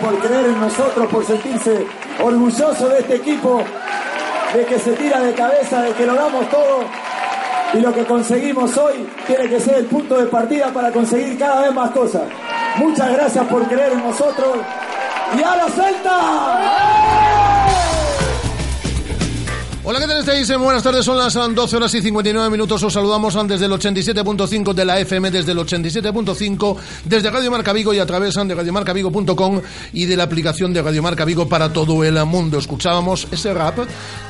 Por creer en nosotros, por sentirse orgullosos de este equipo, de que se tira de cabeza, de que lo damos todo y lo que conseguimos hoy tiene que ser el punto de partida para conseguir cada vez más cosas. Muchas gracias por creer en nosotros y a la Celta. Hola, ¿qué tal estáis? Eh, Buenas tardes, son las 12 horas y 59 minutos. Os saludamos desde el 87.5 de la FM, desde el 87.5, desde Radio Marca Vigo y a través de radiomarcavigo.com y de la aplicación de Radio Marca Vigo para todo el mundo. Escuchábamos ese rap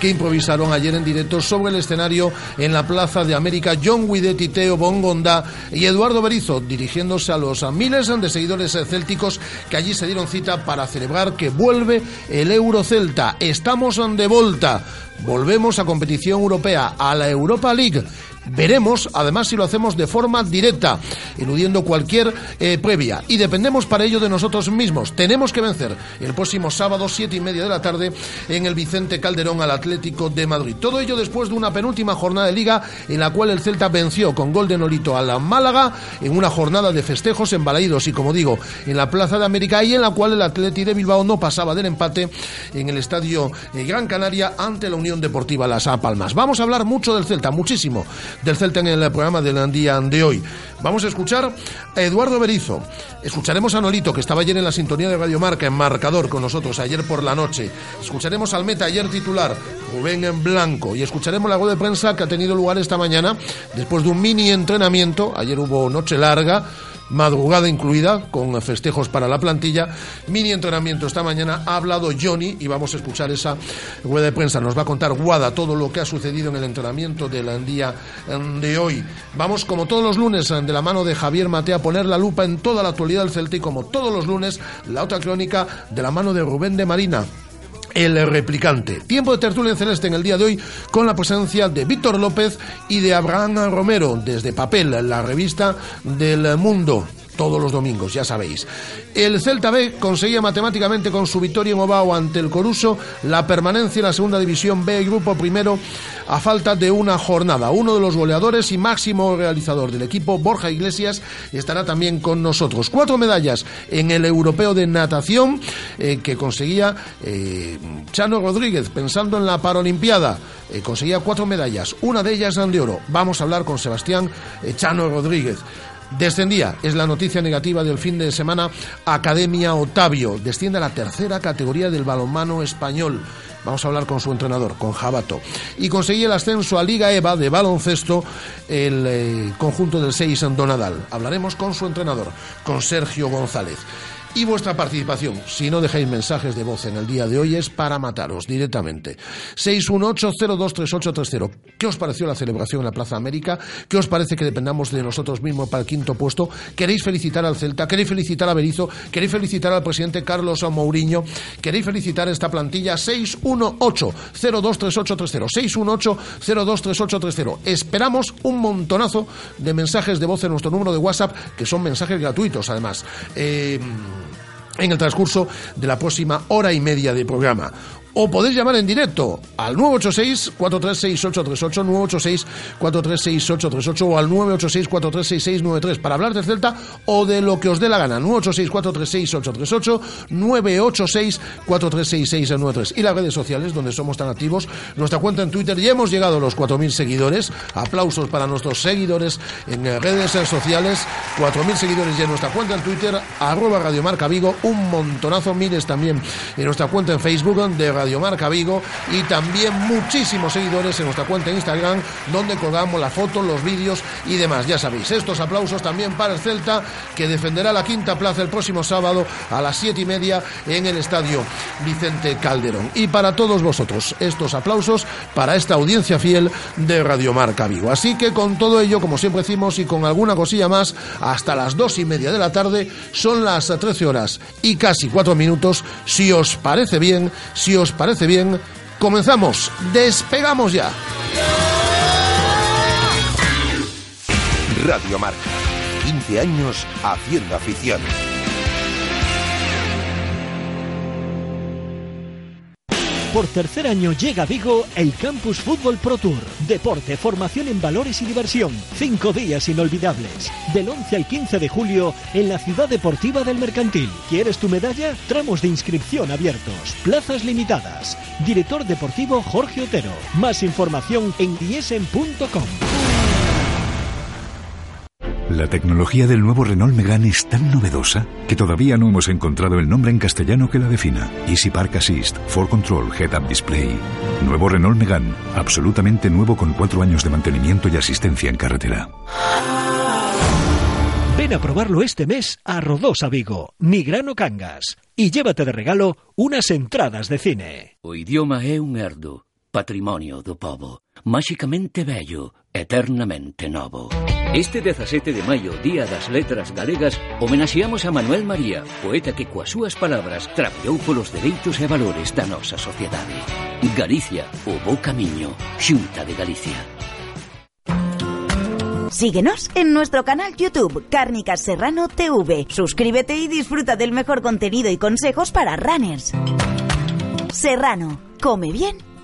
que improvisaron ayer en directo sobre el escenario en la Plaza de América John Guidetti, Teo Bongonda y Eduardo Berizo, dirigiéndose a los miles de seguidores célticos que allí se dieron cita para celebrar que vuelve el Eurocelta. Estamos de volta. Volvemos a competición europea, a la Europa League. Veremos, además, si lo hacemos de forma directa, eludiendo cualquier eh, previa. Y dependemos para ello de nosotros mismos. Tenemos que vencer el próximo sábado, siete y media de la tarde, en el Vicente Calderón al Atlético de Madrid. Todo ello después de una penúltima jornada de liga en la cual el Celta venció con gol de Nolito a la Málaga en una jornada de festejos en Balaídos y, como digo, en la Plaza de América y en la cual el Atlético de Bilbao no pasaba del empate en el Estadio eh, Gran Canaria ante la Unión Deportiva Las Palmas. Vamos a hablar mucho del Celta, muchísimo del Celta en el programa del día de hoy. Vamos a escuchar a Eduardo Berizo. Escucharemos a Nolito, que estaba ayer en la sintonía de Radio Marca, en marcador con nosotros, ayer por la noche. Escucharemos al meta, ayer titular, Rubén en Blanco. Y escucharemos la voz de prensa que ha tenido lugar esta mañana, después de un mini entrenamiento. Ayer hubo noche larga madrugada incluida, con festejos para la plantilla. Mini entrenamiento esta mañana. Ha hablado Johnny y vamos a escuchar esa rueda de prensa. Nos va a contar Guada todo lo que ha sucedido en el entrenamiento del día de hoy. Vamos, como todos los lunes, de la mano de Javier Matea, a poner la lupa en toda la actualidad del Celta y como todos los lunes, la otra crónica de la mano de Rubén de Marina el replicante. Tiempo de tertulia celeste en el día de hoy con la presencia de Víctor López y de Abraham Romero desde Papel, la revista del mundo todos los domingos, ya sabéis. El Celta B conseguía matemáticamente con su victoria en Obao ante el Coruso la permanencia en la segunda división B, grupo primero, a falta de una jornada. Uno de los goleadores y máximo realizador del equipo, Borja Iglesias, estará también con nosotros. Cuatro medallas en el europeo de natación eh, que conseguía eh, Chano Rodríguez, pensando en la Paralimpiada. Eh, conseguía cuatro medallas, una de ellas de oro. Vamos a hablar con Sebastián Chano Rodríguez. Descendía, es la noticia negativa del fin de semana, Academia Otavio. Desciende a la tercera categoría del balonmano español. Vamos a hablar con su entrenador, con Jabato. Y conseguía el ascenso a Liga EVA de baloncesto el eh, conjunto del 6 en Donadal. Hablaremos con su entrenador, con Sergio González. Y vuestra participación, si no dejáis mensajes de voz en el día de hoy, es para mataros directamente. 618-023830. ¿Qué os pareció la celebración en la Plaza América? ¿Qué os parece que dependamos de nosotros mismos para el quinto puesto? ¿Queréis felicitar al Celta? ¿Queréis felicitar a Berizo? ¿Queréis felicitar al presidente Carlos Mourinho? ¿Queréis felicitar esta plantilla? 618-023830. 618-023830. Esperamos un montonazo de mensajes de voz en nuestro número de WhatsApp, que son mensajes gratuitos, además. Eh, en el transcurso de la próxima hora y media de programa o podéis llamar en directo al 986-436838, 986-436838 o al 986-436693 para hablar de Celta o de lo que os dé la gana. 986-436838, 986-436693 y las redes sociales donde somos tan activos. Nuestra cuenta en Twitter ya hemos llegado a los 4.000 seguidores. Aplausos para nuestros seguidores en redes sociales. 4.000 seguidores ya en nuestra cuenta en Twitter, arroba Radio Marca Vigo, un montonazo, miles también en nuestra cuenta en Facebook de Radio Marca Vigo y también muchísimos seguidores en nuestra cuenta de Instagram donde colgamos las fotos, los vídeos y demás. Ya sabéis, estos aplausos también para el Celta que defenderá la quinta plaza el próximo sábado a las siete y media en el estadio Vicente Calderón. Y para todos vosotros, estos aplausos para esta audiencia fiel de Radio Marca Vigo. Así que con todo ello, como siempre decimos, y con alguna cosilla más, hasta las dos y media de la tarde, son las 13 horas y casi cuatro minutos. Si os parece bien, si os parece bien, comenzamos, despegamos ya. Radio Marca. 15 años haciendo afición. Por tercer año llega a Vigo el Campus Fútbol Pro Tour. Deporte, formación en valores y diversión. Cinco días inolvidables. Del 11 al 15 de julio en la Ciudad Deportiva del Mercantil. ¿Quieres tu medalla? Tramos de inscripción abiertos. Plazas limitadas. Director deportivo Jorge Otero. Más información en diesen.com. La tecnología del nuevo Renault Megane es tan novedosa que todavía no hemos encontrado el nombre en castellano que la defina. Easy Park Assist, For Control, Head Up Display. Nuevo Renault Megane, absolutamente nuevo con cuatro años de mantenimiento y asistencia en carretera. Ven a probarlo este mes a Rodosa Vigo, Nigrano Cangas, y llévate de regalo unas entradas de cine. O idioma é un herdo, patrimonio do povo, máxicamente bello, eternamente novo. Este 17 de maio, Día das Letras Galegas, homenaxeamos a Manuel María, poeta que coas súas palabras traballou polos dereitos e valores da nosa sociedade. Galicia, o bo camiño, Xunta de Galicia. Síguenos en nuestro canal YouTube Cárnicas Serrano TV. Suscríbete y disfruta del mejor contenido y consejos para runners. Serrano, come bien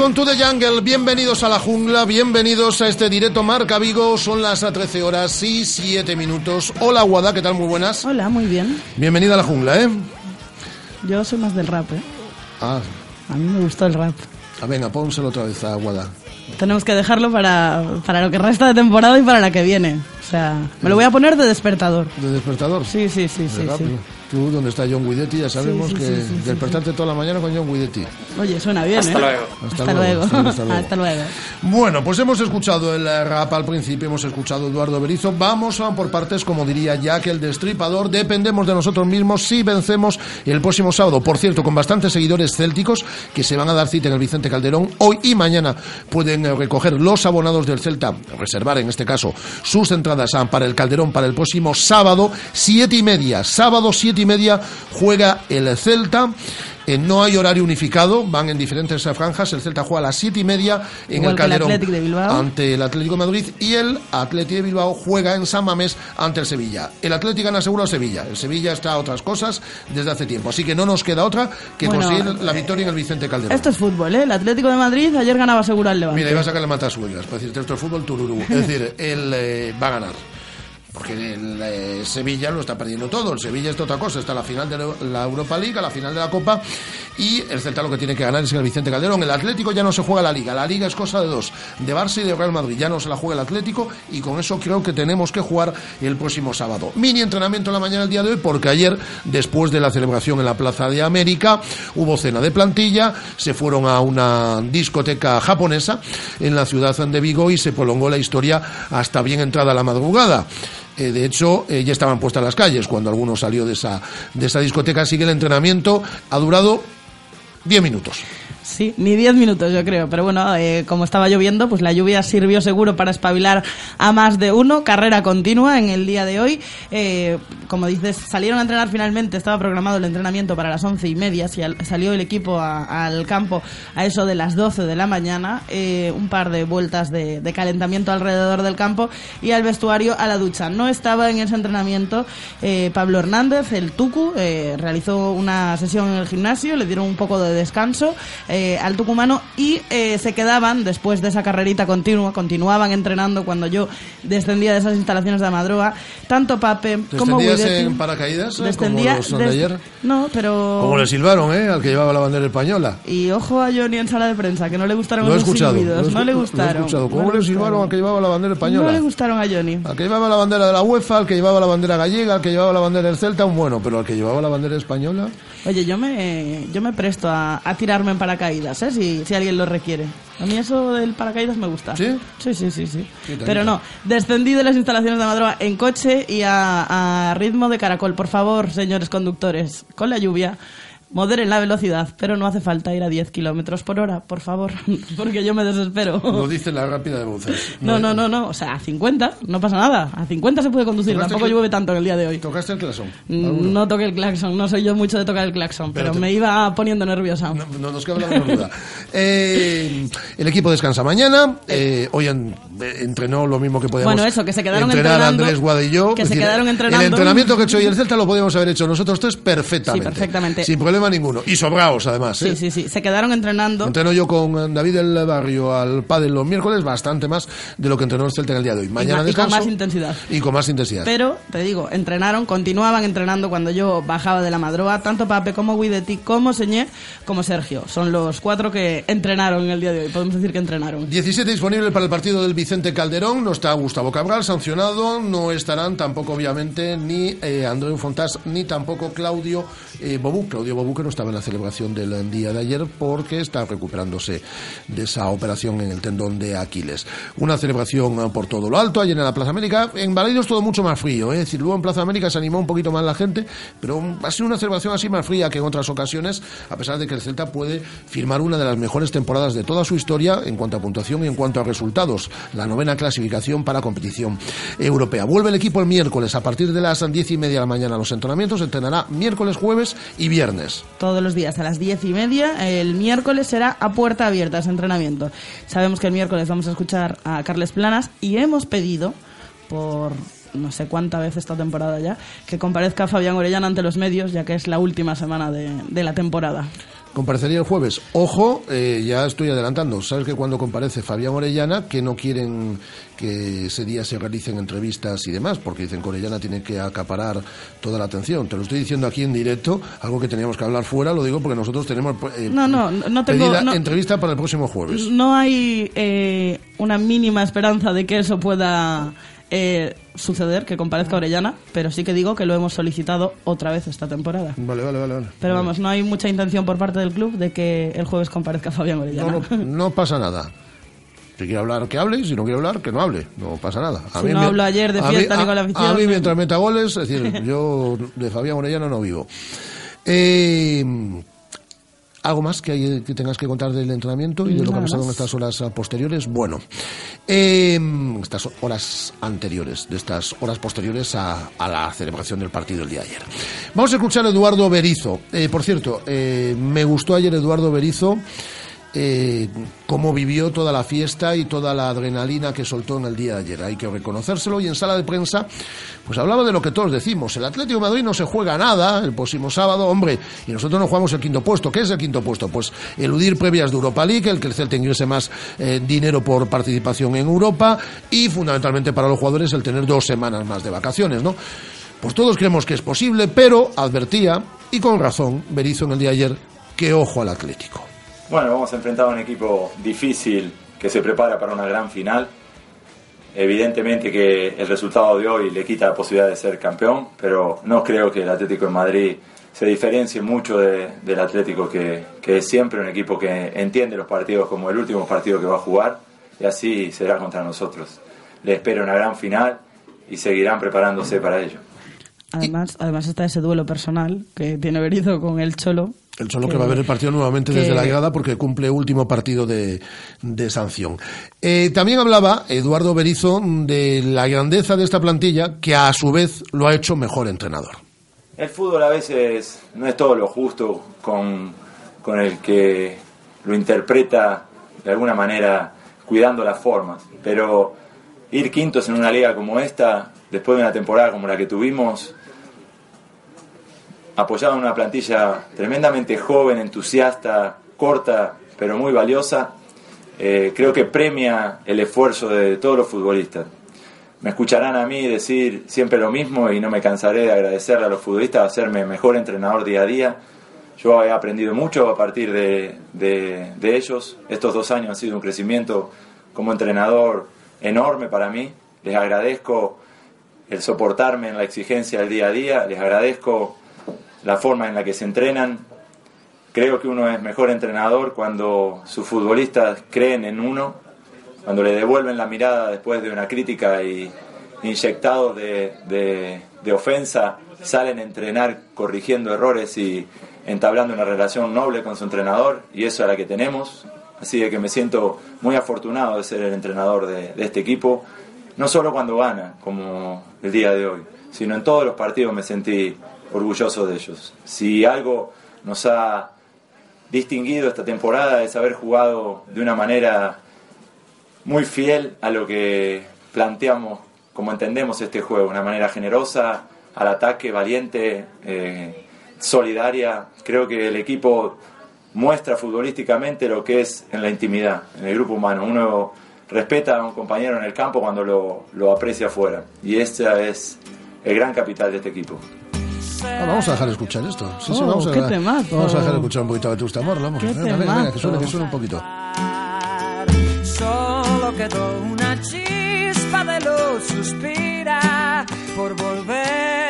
Welcome to the jungle, bienvenidos a la jungla, bienvenidos a este directo Marca Vigo, son las 13 horas y 7 minutos. Hola Guada, ¿qué tal? Muy buenas. Hola, muy bien. Bienvenida a la jungla, ¿eh? Yo soy más del rap, ¿eh? Ah, A mí me gustó el rap. ah, venga, pónselo otra vez a Guada. Tenemos que dejarlo para, para lo que resta de temporada y para la que viene. O sea, me lo voy a poner de despertador. ¿De despertador? Sí, sí, sí, ¿De sí. rap? sí. Tú, donde está John Guidetti, ya sabemos Sí, sí, que sí, sí, sí, despertarte toda la mañana con John Guidetti. Oye, suena bien, Hasta ¿eh? luego. Hasta, Hasta luego. hasta luego. Hasta luego. Bueno, pues hemos escuchado el rap al principio, hemos escuchado Eduardo Berizo. Vamos a por partes, como diría Jack el Destripador. Dependemos de nosotros mismos si vencemos el próximo sábado. Por cierto, con bastantes seguidores célticos que se van a dar cita en el Vicente Calderón. Hoy y mañana pueden eh, recoger los abonados del Celta, reservar en este caso sus entradas para el Calderón para el próximo sábado, siete y media. Sábado, siete y media, juega el Celta. Eh, no hay horario unificado, van en diferentes eh, franjas. El Celta juega a las siete y media en Igual el Calderón de ante el Atlético de Madrid y el Atlético de Bilbao juega en San Mamés ante el Sevilla. El Atlético gana seguro a Sevilla. El Sevilla está a otras cosas desde hace tiempo. Así que no nos queda otra que Bueno, conseguir la victoria en el Vicente Calderón. Esto es fútbol, ¿eh? El Atlético de Madrid ayer ganaba seguro al Levante. Mira, iba a sacarle matas suegras para decirte esto es fútbol tururú. Es decir, él eh, va a ganar. Porque el eh, Sevilla lo está perdiendo todo. El Sevilla es otra cosa. Está la final de la Europa League, a la final de la Copa. Y el Celta lo que tiene que ganar es el Vicente Calderón. El Atlético ya no se juega la Liga. La Liga es cosa de dos. De Barça y de Real Madrid. Ya no se la juega el Atlético. Y con eso creo que tenemos que jugar el próximo sábado. Mini entrenamiento en la mañana del día de hoy. Porque ayer, después de la celebración en la Plaza de América, hubo cena de plantilla. Se fueron a una discoteca japonesa en la ciudad de Vigo y se prolongó la historia hasta bien entrada la madrugada. Eh, de hecho, eh, ya estaban puestas las calles cuando alguno salió de esa, de esa discoteca. Así que el entrenamiento ha durado 10 minutos. Sí, ni 10 minutos yo creo, pero bueno, eh, como estaba lloviendo, pues la lluvia sirvió seguro para espabilar a más de uno, carrera continua en el día de hoy. Eh, como dices, salieron a entrenar finalmente, estaba programado el entrenamiento para las once y media, salió el equipo a- al campo a eso de las 12 de la mañana, eh, un par de vueltas de, calentamiento alrededor del campo y al vestuario a la ducha. No estaba en ese entrenamiento eh, Pablo Hernández, el Tucu, eh, realizó una sesión en el gimnasio, le dieron un poco de descanso al tucumano y eh, se quedaban después de esa carrerita continua, continuaban entrenando cuando yo descendía de esas instalaciones de Amadroa, tanto Pape como ¿Descendías Guidetti. en paracaídas? eh, Descendía como los de ayer? No, pero... Como le silbaron, ¿eh? Al que llevaba la bandera española. Y ojo a Johnny en sala de prensa, que no le gustaron Lo he esos escuchado. silbidos, no le he gustaron. escuchado. no ¿Cómo le le silbaron al que llevaba la bandera española? No le gustaron a Johnny. Al que llevaba la bandera de la UEFA, al que llevaba la bandera gallega, al que llevaba la bandera del Celta, un bueno, pero al que llevaba la bandera española. Oye, yo me, yo me presto a, a tirarme en paracaídas, ¿eh? Si, si alguien lo requiere. A mí eso del paracaídas me gusta. ¿Sí? Sí, sí, sí. Pero no, descendí de las instalaciones de Madroa en coche y a, a ritmo de caracol. Por favor, señores conductores, con la lluvia, moderen la velocidad, pero no hace falta ir a 10 kilómetros por hora, por favor, porque yo me desespero. Lo dice la rápida de voces. No, no, no, no, o sea, a 50, no pasa nada. A 50 se puede conducir, ¿Tocaste tampoco llueve tanto en el día de hoy. ¿Tocaste el claxon? Mm, No toqué el claxon, no soy yo mucho de tocar el claxon, pero, Pero te- me iba poniendo nerviosa. No, no nos cabe la duda. Eh, el equipo descansa mañana. Eh, hoy en- eh, entrenó lo mismo que podíamos Bueno, eso, que se quedaron entrenar entrenando, Andrés Guada y yo. que se decir, quedaron entrenando. El entrenamiento que he hecho hoy el Celta lo podíamos haber hecho nosotros tres perfectamente. Sí, perfectamente. Sin problema ninguno. Y sobraos, además. ¿eh? Sí, sí, sí, se quedaron entrenando. Entreno yo con David del Barrio al pádel los miércoles, bastante más de lo que entrenó el Celta en el día de hoy. Mañana y, ma- y con descanso. más intensidad. Y con más intensidad. Pero, te digo, entrenaron, continuaban entrenando cuando yo bajaba de la madroa, tanto Pape como Guidetti, como Señé, como Sergio. Son los cuatro que entrenaron en el día de hoy, podemos decir que entrenaron. 17 disponible para el partido del Vicente Calderón. No está Gustavo Cabral sancionado. No estarán tampoco, obviamente, ni eh, Andreu Fontás ni tampoco Claudio eh, Bobú. Claudio Bobú que no estaba en la celebración del día de ayer porque está recuperándose de esa operación en el tendón de Aquiles. Una celebración eh, por todo lo alto ayer en la Plaza América. En Balaidos todo mucho más frío. ¿eh? Es decir, luego en Plaza América se animó un poquito más la gente, pero ha sido una celebración así más fría que en otras ocasiones, a pesar de que el Celta puede firmar una de las mejores temporadas de toda su historia en cuanto a puntuación y en cuanto a resultados. La novena clasificación para competición europea. Vuelve el equipo el miércoles a partir de las diez y media de la mañana los entrenamientos. Entrenará miércoles, jueves y viernes. Todos los días a las diez y media. El miércoles será a puerta abierta ese entrenamiento. Sabemos que el miércoles vamos a escuchar a Carles Planas y hemos pedido, por no sé cuánta vez esta temporada ya, que comparezca Fabián Orellana ante los medios, ya que es la última semana de, de la temporada. Comparecería el jueves. Ojo, eh, ya estoy adelantando. Sabes que cuando comparece Fabián Orellana, que no quieren que ese día se realicen entrevistas y demás, porque dicen que Orellana tiene que acaparar toda la atención. Te lo estoy diciendo aquí en directo, algo que teníamos que hablar fuera, lo digo porque nosotros tenemos eh, No, no, no tengo- pedida no- entrevista para el próximo jueves. No hay eh, una mínima esperanza de que eso pueda eh, suceder que comparezca Orellana, pero sí que digo que lo hemos solicitado otra vez esta temporada. Vale, vale, vale. vale. Pero vamos, no hay mucha intención por parte del club de que el jueves comparezca Fabián Orellana. No, no, no pasa nada. Si quiere hablar, que hable. y Si no quiere hablar, que no hable. No pasa nada. Si no me- hablo ayer de a fiesta mí- ni con la a- afición, A mí, mientras meta goles, es decir, yo de Fabián Orellana no vivo. Eh, ¿Algo más que, hay, que tengas que contar del entrenamiento y de lo que ha pasado en estas horas posteriores? Bueno, eh, estas horas anteriores, de estas horas posteriores a, a la celebración del partido el día de ayer. Vamos a escuchar a Eduardo Berizo. Eh, por cierto, eh, me gustó ayer Eduardo Berizo eh, cómo vivió toda la fiesta y toda la adrenalina que soltó en el día de ayer. Hay que reconocérselo y en sala de prensa pues hablaba de lo que todos decimos. El Atlético de Madrid no se juega nada el próximo sábado, hombre, y nosotros no jugamos el quinto puesto. ¿Qué es el quinto puesto? Pues eludir previas de Europa League, el que el Celta ingrese más eh, dinero por participación en Europa y fundamentalmente para los jugadores el tener dos semanas más de vacaciones, ¿no? Pues todos creemos que es posible, pero advertía, y con razón, Berizzo en el día de ayer, que ojo al Atlético. Bueno, vamos a enfrentar a un equipo difícil que se prepara para una gran final. Evidentemente que el resultado de hoy le quita la posibilidad de ser campeón, pero no creo que el Atlético de Madrid se diferencie mucho de- del Atlético que, que es siempre un equipo que entiende los partidos como el último partido que va a jugar y así será contra nosotros. Le espero una gran final y seguirán preparándose para ello. Además, además está ese duelo personal que tiene Berizzo con el Cholo. El Cholo que, va a ver el partido nuevamente que- desde la grada porque cumple último partido de, de sanción. Eh, también hablaba Eduardo Berizo de la grandeza de esta plantilla que a su vez lo ha hecho mejor entrenador. El fútbol a veces no es todo lo justo con, con el que lo interpreta de alguna manera cuidando las formas, pero ir quintos en una liga como esta, después de una temporada como la que tuvimos, apoyado en una plantilla tremendamente joven, entusiasta, corta, pero muy valiosa, eh, creo que premia el esfuerzo de todos los futbolistas. Me escucharán a mí decir siempre lo mismo y no me cansaré de agradecerle a los futbolistas, hacerme mejor entrenador día a día. Yo he aprendido mucho a partir de, de- de ellos. Estos dos años han sido un crecimiento como entrenador enorme para mí. Les agradezco el soportarme en la exigencia del día a día. Les agradezco la forma en la que se entrenan. Creo que uno es mejor entrenador cuando sus futbolistas creen en uno, cuando le devuelven la mirada después de una crítica y inyectados de, de- ofensa, salen a entrenar corrigiendo errores y entablando una relación noble con su entrenador, y eso es la que tenemos. Así que me siento muy afortunado de ser el entrenador de, de este equipo, no solo cuando gana, como el día de hoy, sino en todos los partidos me sentí orgulloso de ellos. Si algo nos ha distinguido esta temporada es haber jugado de una manera muy fiel a lo que planteamos, como entendemos este juego, una manera generosa, al ataque, valiente, eh, solidaria. Creo que el equipo muestra futbolísticamente lo que es en la intimidad, en el grupo humano. Uno respeta a un compañero en el campo cuando lo, lo aprecia afuera. Y ese es el gran capital de este equipo. Ah, vamos a dejar de escuchar esto. Sí, sí, Oh, vamos, a, qué temazo. vamos a dejar de escuchar un poquito de Vetusta Morla. Vamos. Qué Venga, venga, venga, que suene, que suene un poquito. Solo quedó una chispa de luz, suspira por volver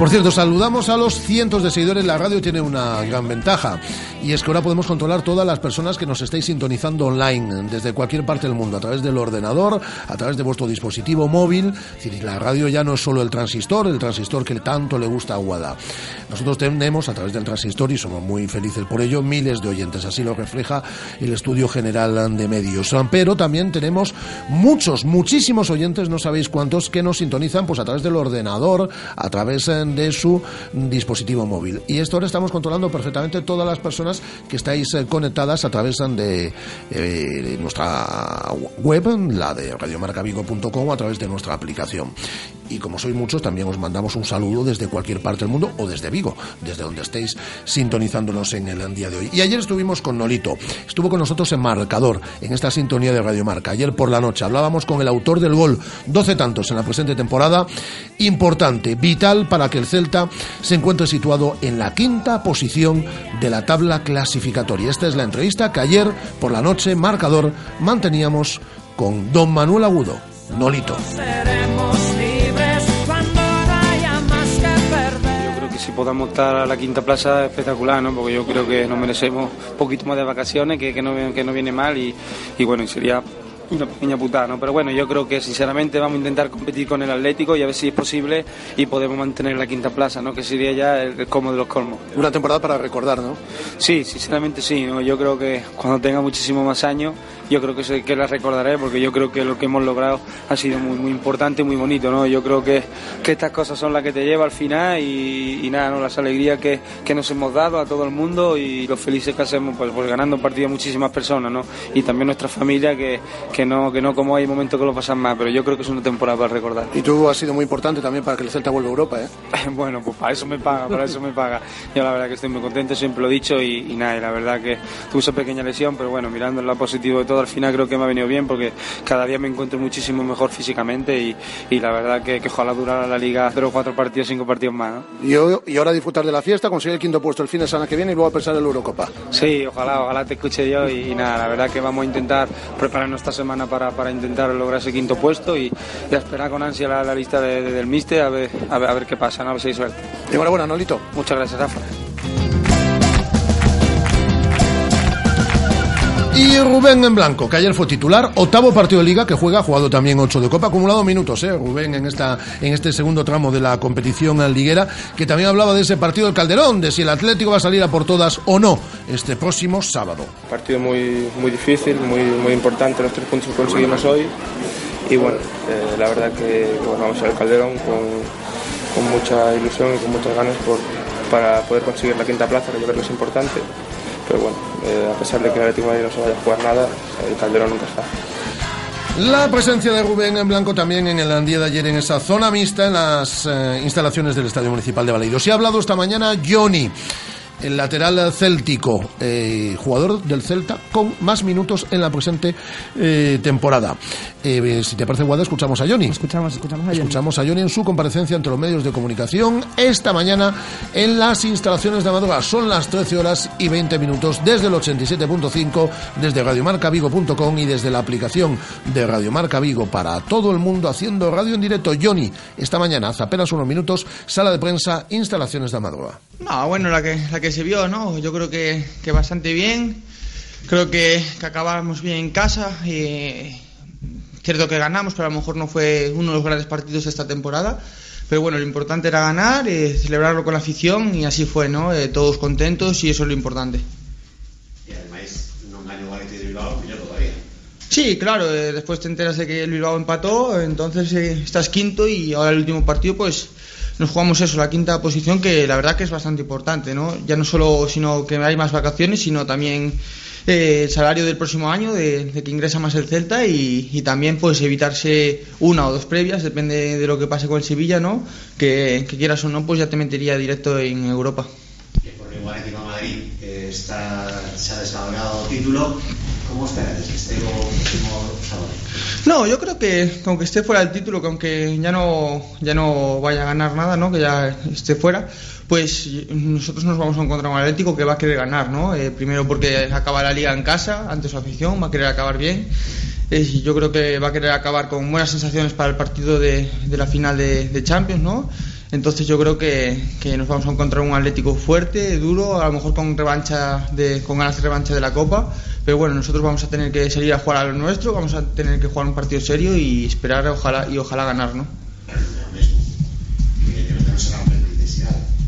Por cierto, saludamos a los cientos de seguidores. La radio tiene una gran ventaja y es que ahora podemos controlar todas las personas que nos estáis sintonizando online desde cualquier parte del mundo, a través del ordenador, a través de vuestro dispositivo móvil. Es decir, la radio ya no es solo el transistor, el transistor que tanto le gusta a Guada. Nosotros tenemos a través del transistor y somos muy felices por ello miles de oyentes. Así lo refleja el estudio general de medios. Pero también tenemos muchos, muchísimos oyentes, no sabéis cuántos, que nos sintonizan pues a través del ordenador, a través eh, de su dispositivo móvil. Y esto ahora estamos controlando perfectamente todas las personas que estáis eh, conectadas a través de eh, nuestra web, la de radiomarcavigo.com, a través de nuestra aplicación. Y como sois muchos, también os mandamos un saludo desde cualquier parte del mundo o desde Vigo, desde donde estéis sintonizándonos en el día de hoy. Y ayer estuvimos con Nolito, estuvo con nosotros en Marcador, en esta sintonía de Radio Marca. Ayer por la noche hablábamos con el autor del gol, 12 tantos en la presente temporada, importante, vital para que el Celta se encuentre situado en la quinta posición de la tabla clasificatoria. Esta es la entrevista que ayer por la noche, Marcador, manteníamos con don Manuel Agudo, Nolito. Si podamos estar a la quinta plaza es espectacular, ¿no? Porque yo creo que nos merecemos un poquito más de vacaciones, que, que, no, que no viene mal y, y bueno, sería una pequeña putada, ¿no? Pero bueno, yo creo que sinceramente vamos a intentar competir con el Atlético y a ver si es posible y podemos mantener la quinta plaza, ¿no? Que sería ya el, el colmo de los colmos. Una temporada para recordar, ¿no? Sí, sinceramente sí, ¿no? Yo creo que cuando tenga muchísimo más años, yo creo que, se, que la recordaré porque yo creo que lo que hemos logrado ha sido muy, muy importante y muy bonito, ¿no? Yo creo que, que estas cosas son las que te lleva al final y, y nada, ¿no? Las alegrías que, que nos hemos dado a todo el mundo y los felices que hacemos, pues, pues ganando partido a muchísimas personas, ¿no? Y también nuestra familia que, que no, que no como hay momentos que lo pasan más, pero yo creo que es una temporada para recordar. Y tú has sido muy importante también para que el Celta vuelva a Europa, ¿eh? bueno, pues para eso me paga, para eso me paga. Yo la verdad que estoy muy contento, siempre lo he dicho y, y nada, y la verdad que tuve esa pequeña lesión, pero bueno, mirando el lado positivo de todo, al final creo que me ha venido bien porque cada día me encuentro muchísimo mejor físicamente y, y la verdad que, que ojalá durara la liga 0 4 partidos, 5 partidos más. ¿no? Y, hoy- y ahora disfrutar de la fiesta, conseguir el quinto puesto el fin de semana que viene y luego a pensar en la Eurocopa. Sí, ojalá, ojalá te escuche yo y, y nada, la verdad que vamos a intentar prepararnos esta semana para, para intentar lograr ese quinto puesto y, y a esperar con ansia la, la lista de- de- del míster a ver, a ver, a ver qué pasa, ¿no? a ver si hay suerte. Enhorabuena, Nolito. Muchas gracias, Rafa. Y Rubén en blanco, que ayer fue titular, octavo partido de liga que juega, ha jugado también ocho de copa, acumulado minutos, eh, Rubén en esta en este segundo tramo de la competición liguera, que también hablaba de ese partido del Calderón, de si el Atlético va a salir a por todas o no este próximo sábado. Partido muy, muy difícil, muy, muy importante los tres puntos que conseguimos hoy. Y bueno, eh, la verdad que bueno, vamos al Calderón con, con mucha ilusión y con muchas ganas por, para poder conseguir la quinta plaza, que yo creo que es importante. Pero bueno, eh, a pesar de que el Atlético de Madrid no se vaya a jugar nada, el Calderón nunca está. La presencia de Rubén en blanco también en el día de ayer en esa zona mixta en las eh, instalaciones del Estadio Municipal de Balaidos. Se ha hablado esta mañana Johnny, el lateral céltico, eh, jugador del Celta con más minutos en la presente eh, temporada. Eh, si te parece, Guada, escuchamos a Johnny. Escuchamos, escuchamos a Johnny. Escuchamos a Johnny en su comparecencia ante los medios de comunicación esta mañana en las instalaciones de Amadora. Son las 13 horas y 20 minutos desde el 87.5, desde radiomarcavigo.com y desde la aplicación de Radio Marca Vigo para todo el mundo haciendo radio en directo. Johnny, esta mañana, hace apenas unos minutos, sala de prensa, instalaciones de Amadora. No, bueno, la que, la que se vio, ¿no? Yo creo que, que bastante bien. Creo que, que acabamos bien en casa. Y, cierto que ganamos, pero a lo mejor no fue uno de los grandes partidos de esta temporada. Pero bueno, lo importante era ganar, eh, celebrarlo con la afición y así fue, ¿no? Eh, todos contentos y eso es lo importante. E ademais non gañou o Athletic de Bilbao, mellor todavía. Sí, claro, eh, después te enteras de que el Bilbao empató, entonces eh, estás quinto y ahora el último partido pues nos jugamos eso, la quinta posición que la verdad que es bastante importante, ¿no? Ya no solo sino que hay más vacaciones, sino también eh, el salario del próximo año, de, que ingresa más el Celta y, también pues evitarse una o dos previas, depende de lo que pase con el Sevilla, ¿no? Que, que quieras o no, pues ya te metería directo en Europa. E por Atlético de Madrid eh, está xa descabalgado o título. Como esperades que o próximo sábado? No, yo creo que, que aunque esté fuera del título, que aunque ya no, ya no vaya a ganar nada, ¿no? que ya esté fuera, pues nosotros nos vamos a encontrar un Atlético que va a querer ganar, ¿no? Eh, primero porque acaba la liga en casa, ante su afición, va a querer acabar bien. Eh, y yo creo que va a querer acabar con buenas sensaciones para el partido de, de la final de, de Champions, ¿no? Entonces yo creo que, que nos vamos a encontrar un Atlético fuerte, duro, a lo mejor con revancha de, con ganas de revancha de la Copa, pero bueno, nosotros vamos a tener que salir a jugar a lo nuestro, vamos a tener que jugar un partido serio y esperar ojalá y ojalá ganar, ¿no?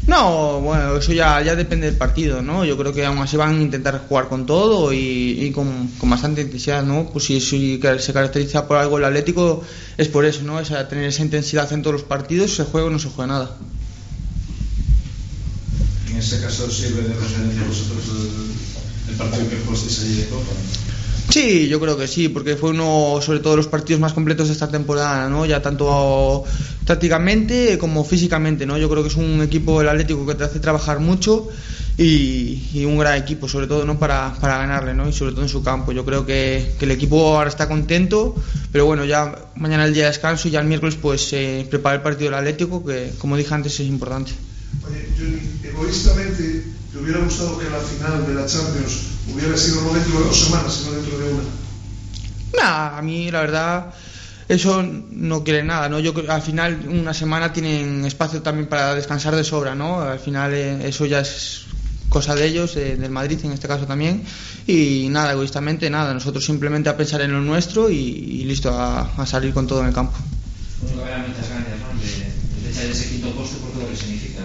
No, bueno, eso ya, ya depende del partido, ¿no? Yo creo que aún así van a intentar jugar con todo y, con, con bastante intensidad, ¿no? Pues si, si se caracteriza por algo el Atlético es por eso, ¿no? Es a tener esa intensidad en todos los partidos, se juega o no se juega nada. En ese caso sirve de referencia vosotros el, el partido que jugasteis allí de Copa. Sí, yo creo que sí, porque fue uno, sobre todo, de los partidos más completos de esta temporada, ¿no? Ya tanto tácticamente como físicamente, ¿no? Yo creo que es un equipo, el Atlético, que te hace trabajar mucho y, y un gran equipo, sobre todo, ¿no? Para, para ganarle, ¿no? Y sobre todo en su campo. Yo creo que, que el equipo ahora está contento, pero bueno, ya mañana el día de descanso y ya el miércoles, pues, eh, prepara el partido del Atlético, que, como dije antes, es importante. Oye, Johnny, egoístamente, ¿te hubiera gustado que la final de la Champions hubiera sido no dentro de dos semanas, sino dentro de una? Nah, a mí la verdad eso no quiere nada, ¿no? Yo al final una semana tienen espacio también para descansar de sobra, ¿no? Al final eh, eso ya es cosa de ellos, eh, del Madrid en este caso también, y nada, egoístamente nada, nosotros simplemente a pensar en lo nuestro y, y listo, a, a salir con todo en el campo. Habrá muchas ganas, ¿no? De, de echar ese quinto puesto por todo lo que significa.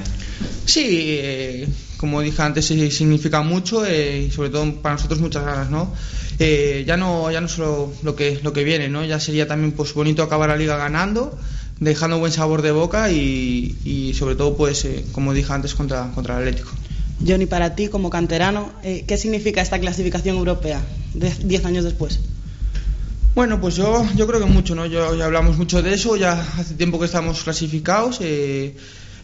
Sí, eh, como dije antes, significa mucho eh, y sobre todo para nosotros muchas ganas, ¿no? Eh, ya no ya no solo lo que lo que viene, ¿no? Ya sería también pues bonito acabar la liga ganando, dejando buen sabor de boca y, y sobre todo pues eh, como dije antes contra contra el Atlético. Johnny, para ti como canterano, eh, ¿qué significa esta clasificación europea de 10 años después? Bueno, pues yo, yo creo que mucho, ¿no? Yo, ya hablamos mucho de eso, ya hace tiempo que estamos clasificados, eh,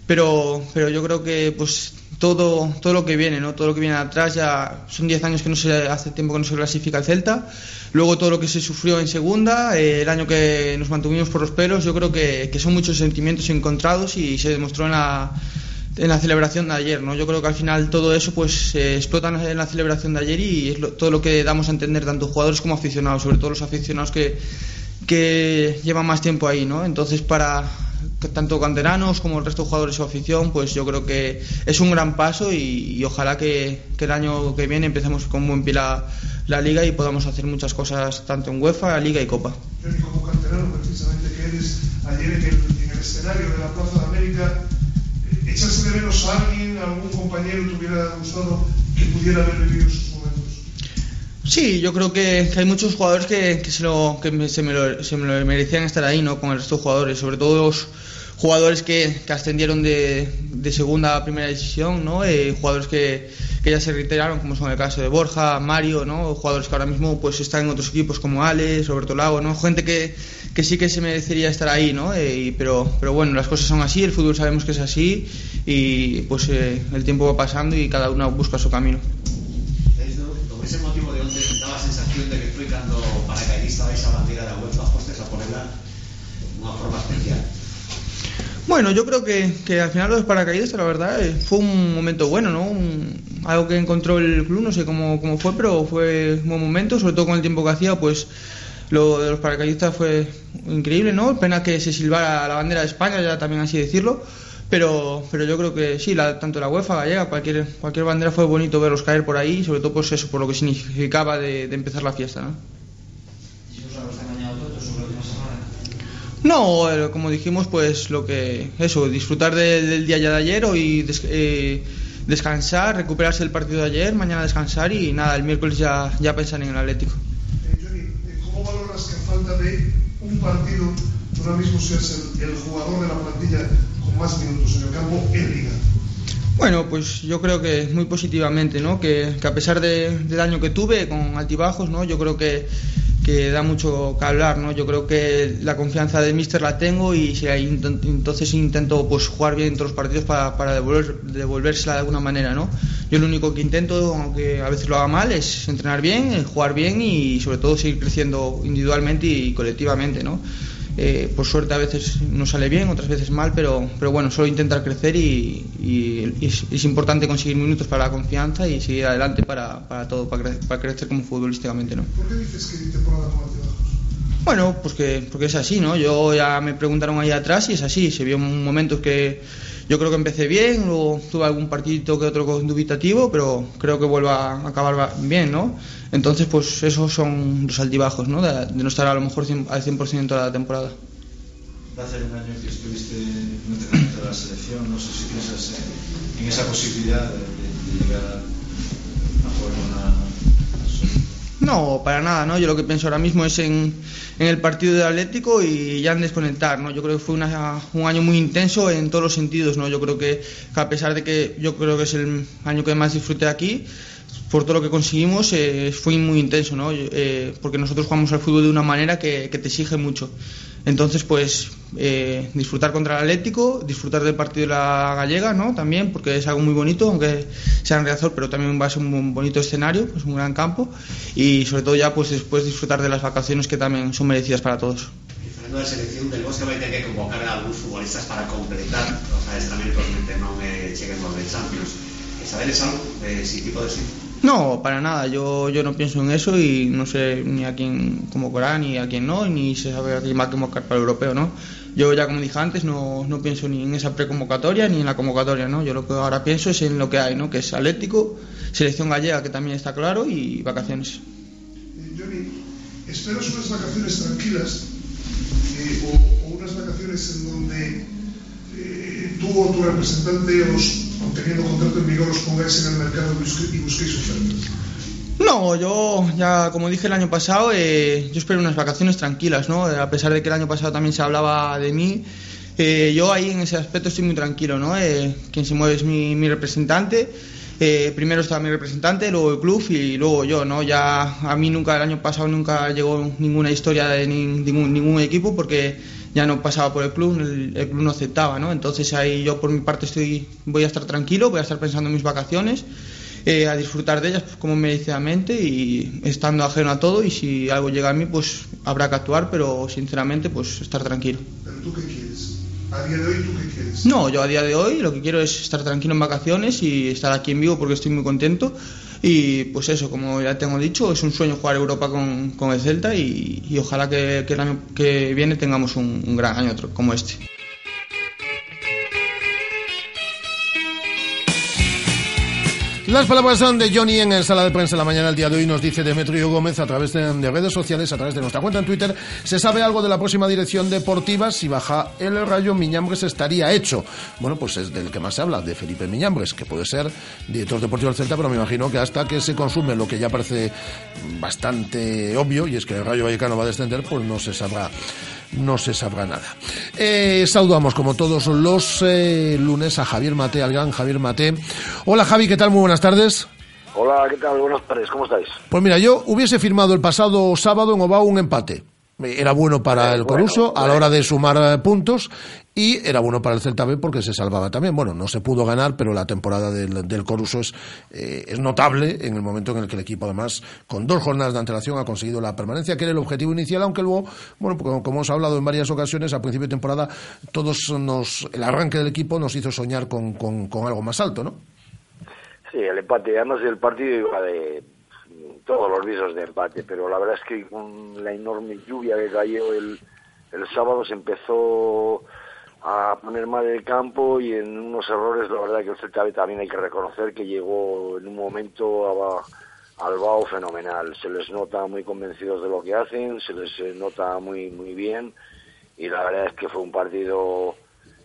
pero, pero yo creo que pues todo, todo lo que viene, ¿no? Todo lo que viene atrás ya son 10 años que no se hace tiempo que no se clasifica el Celta. Luego todo lo que se sufrió en segunda, eh, el año que nos mantuvimos por los pelos, yo creo que, que son muchos sentimientos encontrados y se demostró en la, en la celebración de ayer, ¿no? Yo creo que al final todo eso pues se explota en la celebración de ayer y es lo- todo lo que damos a entender tanto jugadores como aficionados, sobre todo los aficionados que, que llevan más tiempo ahí, ¿no? Entonces para tanto canteranos como el resto de jugadores o afición, pues yo creo que es un gran paso y, y ojalá que, que el año que viene empecemos con buen pie la, la liga y podamos hacer muchas cosas tanto en UEFA, Liga y Copa. Johnny, como canterano precisamente que eres, ayer en el, en el escenario de la Plaza de América, eh, ¿echaste de menos a alguien, a algún compañero te hubiera gustado que pudiera haber vivido esos momentos? Sí, yo creo que, hay muchos jugadores que, que, se, lo, que se, me lo, se me lo merecían estar ahí, ¿no? Con el resto de jugadores, sobre todo los jugadores que, ascendieron de, de segunda a primera división, ¿no? Eh, jugadores que, ya se retiraron, como son el caso de Borja, Mario, ¿no? Jugadores que ahora mismo pues están en otros equipos como Alex, Roberto Lago, ¿no? Gente que, que sí que se merecería estar ahí, ¿no? Eh, y- pero, pero bueno, las cosas son así, el fútbol sabemos que es así y pues eh, el tiempo va pasando y cada uno busca su camino. Bueno, yo creo que, que al final los paracaidistas, la verdad, eh, fue un momento bueno, ¿no? Algo que encontró el club, no sé cómo, cómo fue, pero fue un buen momento, sobre todo con el tiempo que hacía, pues lo de los paracaidistas fue increíble, ¿no? Pena que se silbara la bandera de España, ya también así decirlo, pero, pero yo creo que sí, la, tanto la UEFA gallega, cualquier, cualquier bandera fue bonito verlos caer por ahí, sobre todo pues eso, por lo que significaba de, de empezar la fiesta, ¿no? Iso os habéis engañado todos sobre a última semana. No, eh, como dijimos, pues lo que eso, disfrutar de- del día ya de ayer des- eh, descansar, recuperarse el partido de ayer, mañana descansar y nada, el miércoles ya, ya en el Atlético. Eh, Johnny, eh, ¿cómo valoras que a falta de un partido ahora mismo seas el, el jugador de la plantilla con más minutos en el campo en Liga? Bueno, pues yo creo que muy positivamente, ¿no? Que, a pesar de- del año que tuve con altibajos, ¿no? Yo creo que, que da mucho que hablar, ¿no? Yo creo que la confianza del míster la tengo y si entonces intento pues jugar bien todos los partidos para, para devolver, devolvérsela de alguna manera, ¿no? Yo lo único que intento, aunque a veces lo haga mal, es entrenar bien, jugar bien y sobre todo seguir creciendo individualmente y colectivamente, ¿no? Eh, por suerte a veces no sale bien, otras veces mal, pero, pero bueno, solo intentar crecer y, y es, es importante conseguir minutos para la confianza y seguir adelante para, para todo, para, cre- para crecer como futbolísticamente, ¿no? ¿Por qué dices que temporada? Bueno, pues que, porque es así, ¿no? Yo ya me preguntaron ahí atrás y es así. Se vio momentos que yo creo que empecé bien, luego tuve algún partidito que otro dubitativo, pero creo que vuelvo a acabar ba- bien, ¿no? Entonces, pues esos son los altibajos, ¿no? De, de no estar a lo mejor cien- al 100% de la temporada. Va a ser un año que estuviste entrenamiento de la selección, no sé si piensas en, en esa posibilidad de- de llegar a jugar una... No, para nada, ¿no? Yo lo que pienso ahora mismo es en, el partido del Atlético y ya en desconectar, ¿no? Yo creo que fue un año muy intenso en todos los sentidos, ¿no? Yo creo que, a pesar de que yo creo que es el año que más disfruté aquí, por todo lo que conseguimos, eh, fue muy intenso, ¿no? Eh, porque nosotros jugamos al fútbol de una manera que te exige mucho. Entonces, pues, eh, disfrutar contra el Atlético, disfrutar del partido de la Gallega, ¿no? También, porque es algo muy bonito, aunque sea en Riazor, pero también va a ser un bonito escenario, pues un gran campo. Y sobre todo ya, pues después disfrutar de las vacaciones que también son merecidas para todos. Falando da selección del Bosque vai ter que convocar a algúns futbolistas para completar os adestramentos mentre non eh, cheguemos de Champions. Sabedes algo de si tipo de sí? No, para nada, yo, yo no pienso en eso y no sé ni a quién convocará ni a quién no, ni se sabe a quién va a convocar para el europeo, ¿no? Yo ya como dije antes no, no pienso ni en esa preconvocatoria ni en la convocatoria, ¿no? Yo lo que ahora pienso es en lo que hay, ¿no? Que es Atlético, selección gallega que también está claro y vacaciones. Johnny, ¿esperas unas vacaciones tranquilas eh, o, o unas vacaciones en donde eh, tú o tu representante os, teniendo contrato en vigor, os pongáis en el mercado y busquéis ofertas? No, yo ya como dije el año pasado, eh, yo espero unas vacaciones tranquilas, ¿no? A pesar de que el año pasado también se hablaba de mí, eh, yo ahí en ese aspecto estoy muy tranquilo, ¿no? Eh, quien se mueve es mi, representante. Eh, primero está mi representante, luego el club y luego yo, ¿no? Ya a mí nunca, el año pasado nunca llegó ninguna historia de ni- ningún, ningún equipo porque ya no pasaba por el club, el, el club no aceptaba, ¿no? Entonces ahí yo por mi parte estoy, voy a estar tranquilo, voy a estar pensando en mis vacaciones eh, a disfrutar de ellas pues, como merecidamente y estando ajeno a todo y si algo llega a mí pues habrá que actuar pero sinceramente pues estar tranquilo. ¿Pero tú qué quieres? A día de hoy, ¿tú qué quieres? No, yo a día de hoy lo que quiero es estar tranquilo en vacaciones y estar aquí en Vigo porque estoy muy contento y pues eso, como ya tengo dicho, es un sueño jugar Europa con, con el Celta y, y ojalá que, que el año que viene tengamos un, un gran año como este. Las palabras son de Johnny en el sala de prensa en la mañana del día de hoy, nos dice Demetrio Gómez a través de, de redes sociales, a través de nuestra cuenta en Twitter. ¿Se sabe algo de la próxima dirección deportiva? Si baja el rayo, Miñambres estaría hecho. Bueno, pues es del que más se habla, de Felipe Miñambres, que puede ser director deportivo del Celta, pero me imagino que hasta que se consume lo que ya parece bastante obvio, y es que el rayo vallecano va a descender, pues no se sabrá no se sabrá nada. Eh, saludamos como todos los eh, lunes a Javier Mate, al gran Javier Mate. Hola Javi, ¿qué tal? Muy buenas tardes. Hola, ¿qué tal? Buenas tardes, ¿cómo estáis? Pues mira, yo hubiese firmado el pasado sábado en Ovao un empate. Era bueno para el Coruso a la hora de sumar eh, puntos y era bueno para el Celta B porque se salvaba también. Bueno, no se pudo ganar, pero la temporada del, del Coruso es, eh, es notable en el momento en el que el equipo, además, con dos jornadas de antelación ha conseguido la permanencia, que era el objetivo inicial, aunque luego, bueno, pues como, como hemos hablado en varias ocasiones, a principio de temporada, todos nos, el arranque del equipo nos hizo soñar con, con, con algo más alto, ¿no? Sí, el empate, además el partido iba de todos los visos de empate, pero la verdad es que con la enorme lluvia que cayó el, el sábado se empezó a poner mal el campo y en unos errores, la verdad que el Celta también hay que reconocer que llegó en un momento a, al BAO fenomenal. Se les nota muy convencidos de lo que hacen, se les nota muy, muy bien y la verdad es que fue un partido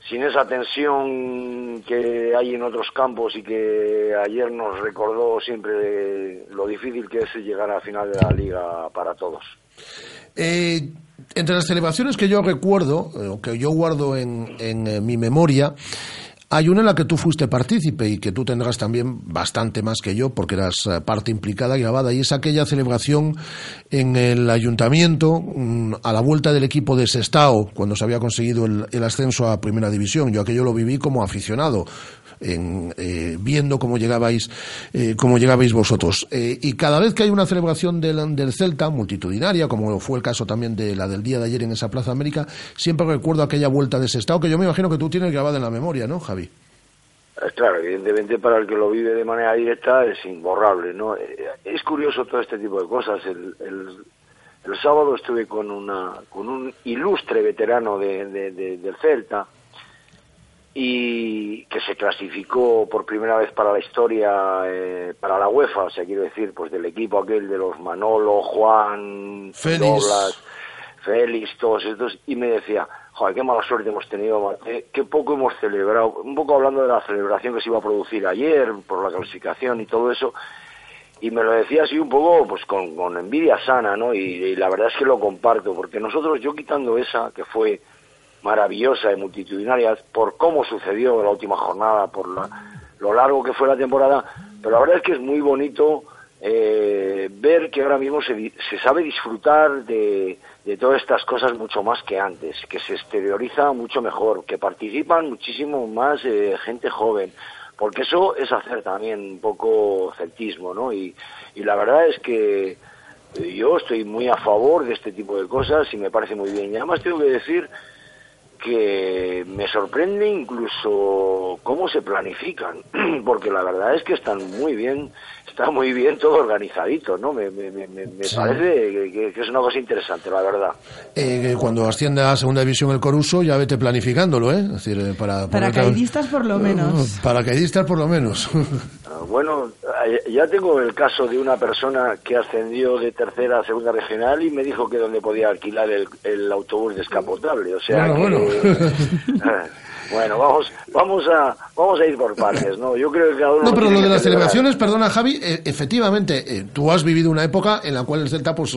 sin esa tensión que hay en otros campos y que ayer nos recordó siempre lo difícil que es llegar a final de la liga para todos. Eh, entre las celebraciones que yo recuerdo, eh, que yo guardo en, en, eh, mi memoria, hay una en la que tú fuiste partícipe y que tú tendrás también bastante más que yo, porque eras eh, parte implicada y grabada, y es aquella celebración en el ayuntamiento mm, a la vuelta del equipo de Sestao, cuando se había conseguido el, el ascenso a Primera División. Yo aquello lo viví como aficionado. En, eh, viendo cómo llegabais eh, cómo llegabais vosotros Eh, y cada vez que hay una celebración del, del Celta multitudinaria como fue el caso también de la del día de ayer en esa Plaza América siempre recuerdo aquella vuelta de ese estado que yo me imagino que tú tienes grabada en la memoria ¿no Javi? Eh, Claro, evidentemente para el que lo vive de manera directa es imborrable, ¿no? Eh, Es curioso todo este tipo de cosas. El, el, el sábado estuve con una con un ilustre veterano de, de- de- del Celta y que se clasificó por primera vez para la historia eh, para la UEFA, o sea, quiero decir, pues del equipo aquel de los Manolo, Juan, Félix. Douglas, Félix, todos estos, y me decía, joder, qué mala suerte hemos tenido, Mate, qué poco hemos celebrado, un poco hablando de la celebración que se iba a producir ayer por la clasificación y todo eso, y me lo decía así un poco pues con, con envidia sana, ¿no? Y, y la verdad es que lo comparto, porque nosotros, yo quitando esa, que fue maravillosa y multitudinaria, por cómo sucedió la última jornada, por la, lo largo que fue la temporada, pero la verdad es que es muy bonito eh, ver que ahora mismo se, se sabe disfrutar de, de todas estas cosas mucho más que antes, que se exterioriza mucho mejor, que participan muchísimo más eh, gente joven, porque eso es hacer también un poco celtismo, ¿no? Y, la verdad es que yo estoy muy a favor de este tipo de cosas y me parece muy bien. Y además tengo que decir que me sorprende incluso cómo se planifican, porque la verdad es que están muy bien, está muy bien todo organizadito, ¿no? Me, me, me, me- parece que, es una cosa interesante, la verdad. Eh, que cuando asciende a segunda división el Coruso, ya vete planificándolo, ¿eh? Es decir, eh, para... ponerte- Paracaidistas por lo menos. Paracaidistas por lo menos. Ah, Bueno, eh, ya tengo el caso de una persona que ascendió de tercera a segunda regional y me dijo que donde podía alquilar el, el autobús descapotable. O sea, Bueno, que- bueno. bueno, vamos, vamos a, vamos a ir por partes, ¿no? Yo creo que cada uno. No, pero lo de las celebraciones, perdona Javi, eh, efectivamente, eh, tú has vivido una época en la cual el Celta, pues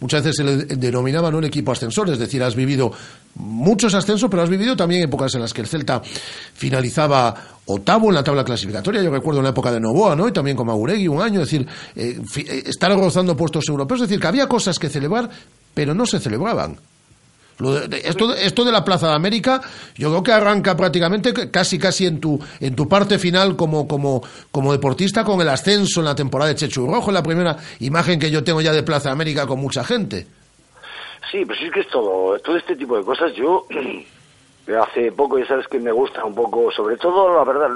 muchas veces se le denominaba no un equipo ascensor, es decir, has vivido muchos ascensos, pero has vivido también épocas en las que el Celta finalizaba octavo en la tabla clasificatoria. Yo recuerdo la época de Novoa, ¿no? Y también con Mauregui un año, es decir, eh, eh, estar rozando puestos europeos, es decir, que había cosas que celebrar, pero no se celebraban. Esto, esto de la Plaza de América, yo creo que arranca prácticamente casi casi en tu en tu parte final como como como deportista con el ascenso en la temporada de Chechu Rojo, la primera imagen que yo tengo ya de Plaza de América con mucha gente. Sí, pero sí es que es todo, todo este tipo de cosas. Yo hace poco, ya sabes que me gusta un poco, sobre todo, la verdad,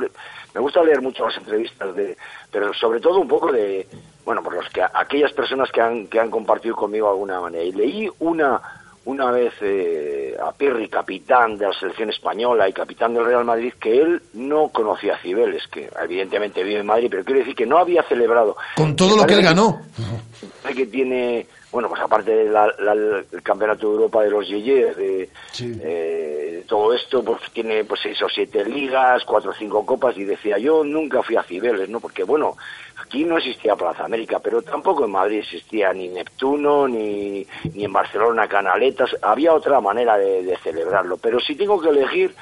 me gusta leer mucho las entrevistas, de, pero sobre todo un poco de, bueno, por los que aquellas personas que han, que han compartido conmigo de alguna manera. Y leí una una vez eh, a Pirri, capitán de la selección española y capitán del Real Madrid, que él no conocía a Cibeles, que evidentemente vive en Madrid, pero quiero decir que no había celebrado. Con todo lo que él ganó. Que tiene, bueno, pues aparte del campeonato de Europa de los Yeye, de eh, todo esto, pues tiene pues seis o siete ligas, cuatro o cinco copas, y decía, yo nunca fui a Cibeles, ¿no? Porque, bueno, aquí no existía Plaza América, pero tampoco en Madrid existía ni Neptuno, ni, ni en Barcelona Canaletas, había otra manera de, de celebrarlo. Pero si tengo que elegir,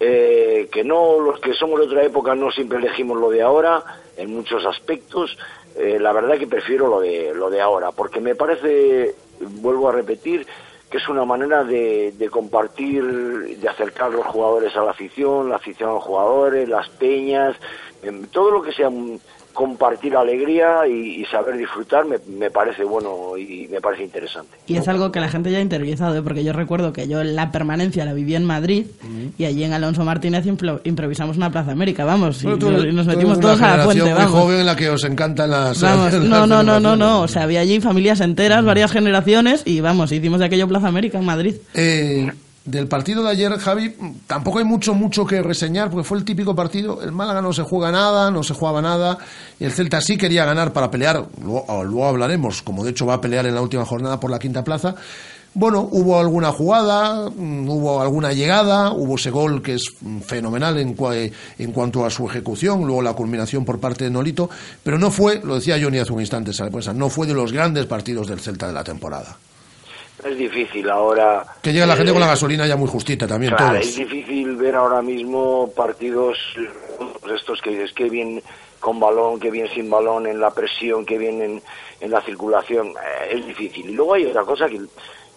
eh, que no los que somos de otra época no siempre elegimos lo de ahora en muchos aspectos eh, la verdad que prefiero lo de lo de ahora porque me parece vuelvo a repetir que es una manera de, de compartir de acercar los jugadores a la afición la afición a los jugadores las peñas em, todo lo que sea mm, compartir alegría y, y saber disfrutar me, me parece bueno y me parece interesante Y es algo que la gente ya ha interiorizado, ¿eh? porque yo recuerdo que yo la permanencia la viví en Madrid y allí en Alonso Martínez impro- improvisamos una Plaza América, vamos, y, tú- nos tú metimos eres todos una a la generación fuente, muy vamos. joven en la que os encantan las Vamos, las no, no, no, no, no, o sea, había allí familias enteras, varias generaciones y vamos, hicimos de aquello Plaza América en Madrid. Eh, del partido de ayer, Javi, tampoco hay mucho, mucho que reseñar, porque fue el típico partido. El Málaga no se juega nada, no se jugaba nada. El Celta sí quería ganar para pelear, luego, ah, luego hablaremos, como de hecho va a pelear en la última jornada por la quinta plaza. Bueno, hubo alguna jugada, mm, hubo alguna llegada, hubo ese gol que es mm, fenomenal en, cua- en cuanto a su ejecución, luego la culminación por parte de Nolito, pero no fue, lo decía Johnny hace un instante, no fue de los grandes partidos del Celta de la temporada. Es difícil ahora Que llega la gente eh, con la gasolina ya muy justita también, Claro, todos. es difícil ver ahora mismo partidos pues estos que dices que bien con balón, que bien sin balón, en la presión, que bien en, en la circulación. Eh, es difícil. Y luego hay otra cosa que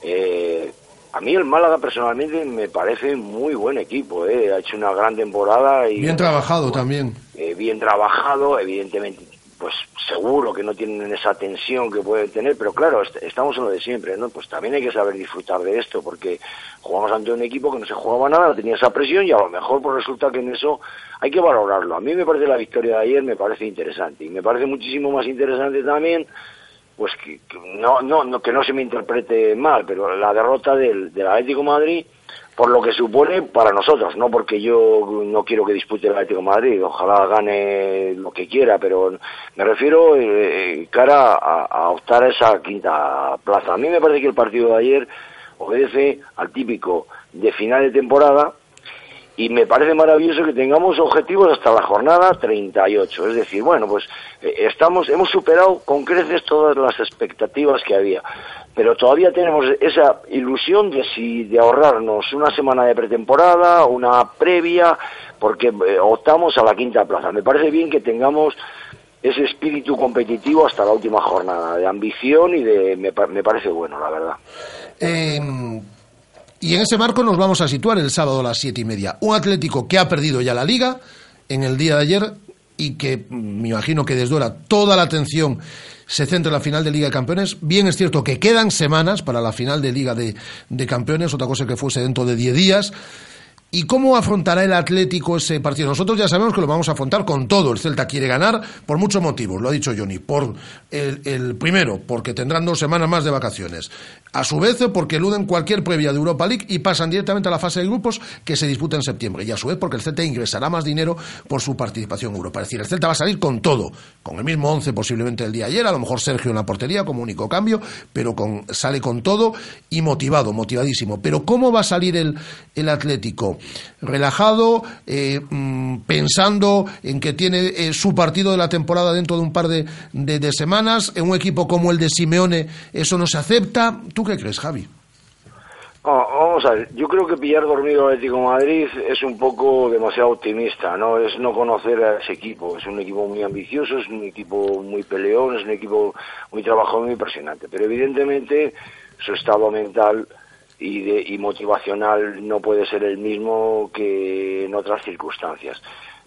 eh, a mí el Málaga personalmente me parece muy buen equipo. eh. Ha hecho una gran temporada y Bien trabajado también. eh, bien trabajado, evidentemente, pues seguro que no tienen esa tensión que pueden tener, pero claro, est- estamos en lo de siempre, ¿no? Pues también hay que saber disfrutar de esto, porque jugamos ante un equipo que no se jugaba nada, no tenía esa presión y a lo mejor pues resulta que en eso hay que valorarlo. A mí me parece la victoria de ayer, me parece interesante, y me parece muchísimo más interesante también pues que, que no, no, no, que no se me interprete mal, pero la derrota del, del Atlético Madrid, por lo que supone para nosotros, no porque yo no quiero que dispute el Atlético Madrid, ojalá gane lo que quiera, pero me refiero eh, cara a, a optar a esa quinta plaza. A mí me parece que el partido de ayer obedece al típico de final de temporada y me parece maravilloso que tengamos objetivos hasta la jornada 38. Es decir, bueno, pues eh, estamos, hemos superado con creces todas las expectativas que había. Pero todavía tenemos esa ilusión de si de ahorrarnos una semana de pretemporada, una previa, porque eh, optamos a la quinta plaza. Me parece bien que tengamos ese espíritu competitivo hasta la última jornada, de ambición y de me, me parece bueno, la verdad. Eh, y en ese marco nos vamos a situar el sábado a las siete y media. Un Atlético que ha perdido ya la liga en el día de ayer y que mm, me imagino que desde ahora toda la atención se centra en la final de Liga de Campeones. Bien es cierto que quedan semanas para la final de Liga de, de Campeones, otra cosa que fuese dentro de 10 días. ¿Y cómo afrontará el Atlético ese partido? Nosotros ya sabemos que lo vamos a afrontar con todo. El Celta quiere ganar por muchos motivos, lo ha dicho Johnny. Por el, el primero, porque tendrán dos semanas más de vacaciones. A su vez, porque eluden cualquier previa de Europa League y pasan directamente a la fase de grupos que se disputa en septiembre. Y a su vez, porque el Celta ingresará más dinero por su participación en Europa. Es decir, el Celta va a salir con todo, con el mismo once posiblemente el día de ayer, a lo mejor Sergio en la portería como único cambio, pero con, sale con todo y motivado, motivadísimo. Pero ¿cómo va a salir el, el Atlético? Relajado, eh, mm, pensando en que tiene eh, su partido de la temporada dentro de un par de, de- de semanas, en un equipo como el de Simeone, eso no se acepta. ¿Tú qué crees, Javi? Ah, vamos a ver, yo creo que pillar dormido al Atlético de Madrid es un poco demasiado optimista, ¿no? Es no conocer a ese equipo. Es un equipo muy ambicioso, es un equipo muy peleón, es un equipo muy trabajador, muy impresionante. Pero evidentemente su estado mental y, de, y motivacional no puede ser el mismo que en otras circunstancias.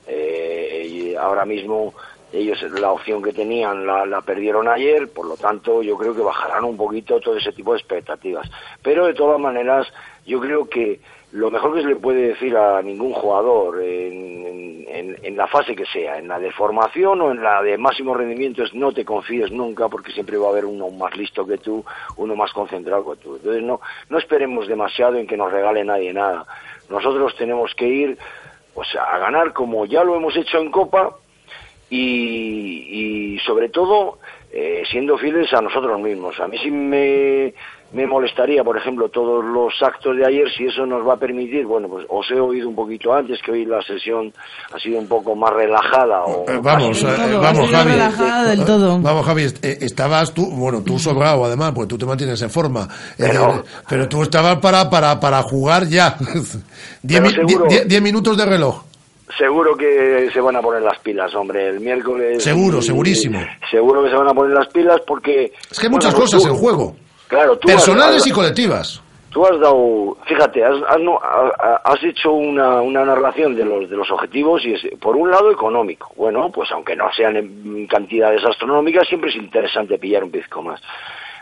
Eh, ahora mismo ellos la opción que tenían la, la perdieron ayer, por lo tanto yo creo que bajarán un poquito todo ese tipo de expectativas. Pero de todas maneras yo creo que lo mejor que se le puede decir a ningún jugador en, en- la fase que sea, en la de formación o en la de máximo rendimiento, es no te confíes nunca porque siempre va a haber uno más listo que tú, uno más concentrado que tú. Entonces no, no esperemos demasiado en que nos regale nadie nada. Nosotros tenemos que ir pues, a ganar como ya lo hemos hecho en Copa y, y sobre todo eh, siendo fieles a nosotros mismos. A mí sí me, me molestaría, por ejemplo, todos los actos de ayer, si eso nos va a permitir, bueno, pues os he oído un poquito antes, que hoy la sesión ha sido un poco más relajada. O Eh, vamos, eh, vamos, Javi. relajada del todo. Vamos, Javi, eh, estabas tú, bueno, tú sobrado además, porque tú te mantienes en forma. Eh, Pero- pero tú estabas para, para, para jugar ya. diez, mi- seguro- die- diez minutos de reloj. Seguro que se van a poner las pilas, hombre, el miércoles. Seguro, segurísimo. Seguro que se van a poner las pilas porque... Es que hay muchas bueno, pues cosas tú- en juego. Claro, tú Personales has- y colectivas. Tú has dado, fíjate, has, has has hecho una, una narración de los, de los objetivos y es, por un lado, económico. Bueno, pues aunque no sean en cantidades astronómicas, siempre es interesante pillar un pizco más.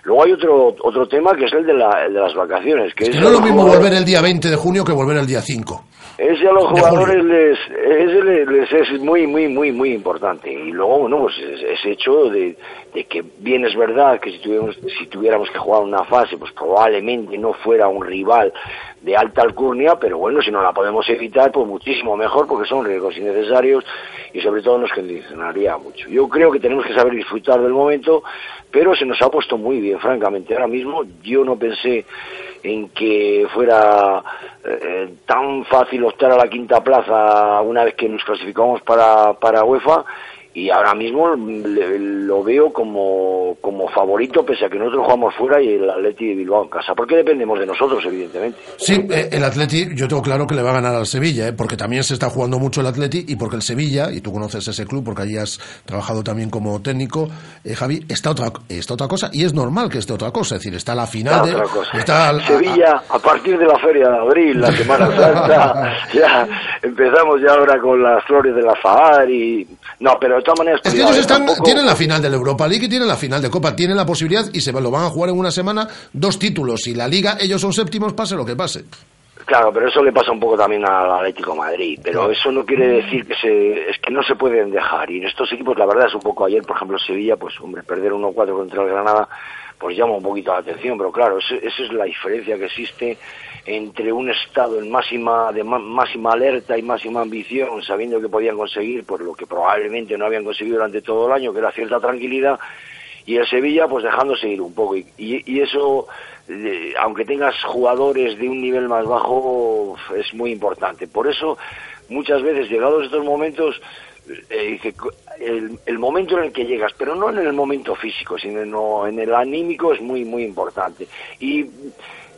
Luego hay otro otro tema que es el de, la, el de las vacaciones. Que Es que no es lo mismo volver el día 20 de junio que volver el día 5. Ese a los jugadores les, ese les, les es muy, muy, muy, muy importante. Y luego, bueno, pues es- ese hecho de, de que bien es verdad que si tuviéramos, si tuviéramos que jugar una fase, pues probablemente no fuera un rival de alta alcurnia, pero bueno, si no la podemos evitar, pues muchísimo mejor, porque son riesgos innecesarios y sobre todo nos condicionaría mucho. Yo creo que tenemos que saber disfrutar del momento, pero se nos ha puesto muy bien, francamente. Ahora mismo yo no pensé en que fuera eh, tan fácil optar a la quinta plaza una vez que nos clasificamos para, para UEFA y ahora mismo le- lo veo como, como favorito pese a que nosotros jugamos fuera y el Atleti de Bilbao en casa porque dependemos de nosotros evidentemente Sí, eh, el Atleti, yo tengo claro que le va a ganar al Sevilla, eh, porque también se está jugando mucho el Atleti y porque el Sevilla, y tú conoces ese club porque allí has trabajado también como técnico, eh, Javi, está otra, está otra cosa y es normal que esté otra cosa, es decir, está la final de... otra cosa. Está al- Sevilla a partir de la feria de abril la Semana Santa ya empezamos ya ahora con las flores del azahar y no pero de todas maneras Es que ellos eh, están, tampoco- tienen la final de la Europa League y tienen la final de Copa, tienen la posibilidad y se lo van a jugar en una semana dos títulos y la Liga ellos son séptimos pase lo que pase. Claro, pero eso le pasa un poco también al Atlético de Madrid. Pero eso no quiere decir que se, es que no se pueden dejar. Y en estos equipos, la verdad es un poco ayer, por ejemplo, Sevilla, pues hombre, perder 1-4 contra el Granada, pues llama un poquito la atención. Pero claro, eso, esa es la diferencia que existe entre un estado en máxima, de má- máxima alerta y máxima ambición, sabiendo que podían conseguir, por lo que probablemente no habían conseguido durante todo el año, que era cierta tranquilidad, y el Sevilla pues dejándose ir un poco y, eso aunque tengas jugadores de un nivel más bajo, es muy importante. Por eso, muchas veces, llegados estos momentos, eh, el, el momento en el que llegas, pero no en el momento físico, sino en, en el anímico es muy, muy importante. Y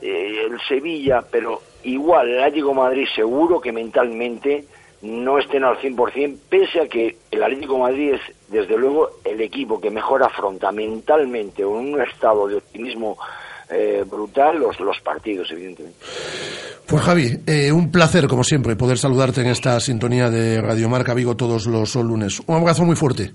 eh, el Sevilla, pero igual el Atlético Madrid seguro que mentalmente no estén al 100%, pese a que el Atlético Madrid es, desde luego, el equipo que mejor afronta mentalmente en un estado de optimismo eh, brutal los, los partidos, evidentemente. Pues Javi, eh, un placer, como siempre, poder saludarte en esta sintonía de Radio Marca Vigo todos los lunes. Un abrazo muy fuerte.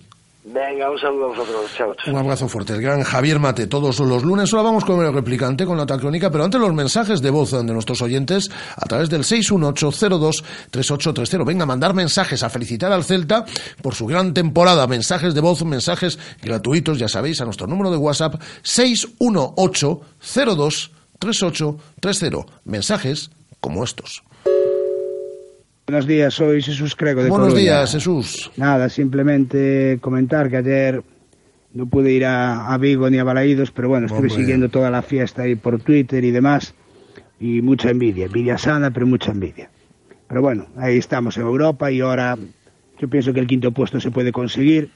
Venga, un saludo a vosotros. Chao. Un abrazo fuerte. El gran Javier Mate, todos los lunes. Ahora vamos con el replicante, con la tacrónica, pero antes los mensajes de voz de nuestros oyentes a través del 618023830. Venga, a mandar mensajes, a felicitar al Celta por su gran temporada. Mensajes de voz, mensajes gratuitos, ya sabéis, a nuestro número de WhatsApp 618023830. Mensajes como estos. Buenos días, soy Jesús Crego de Buenos Coruña. días, Jesús. Nada, simplemente comentar que ayer no pude ir a, a Vigo ni a Balaídos, pero bueno, estuve Hombre. siguiendo toda la fiesta ahí por Twitter y demás, y mucha envidia, envidia sana, pero mucha envidia. Pero bueno, ahí estamos en Europa y ahora yo pienso que el quinto puesto se puede conseguir,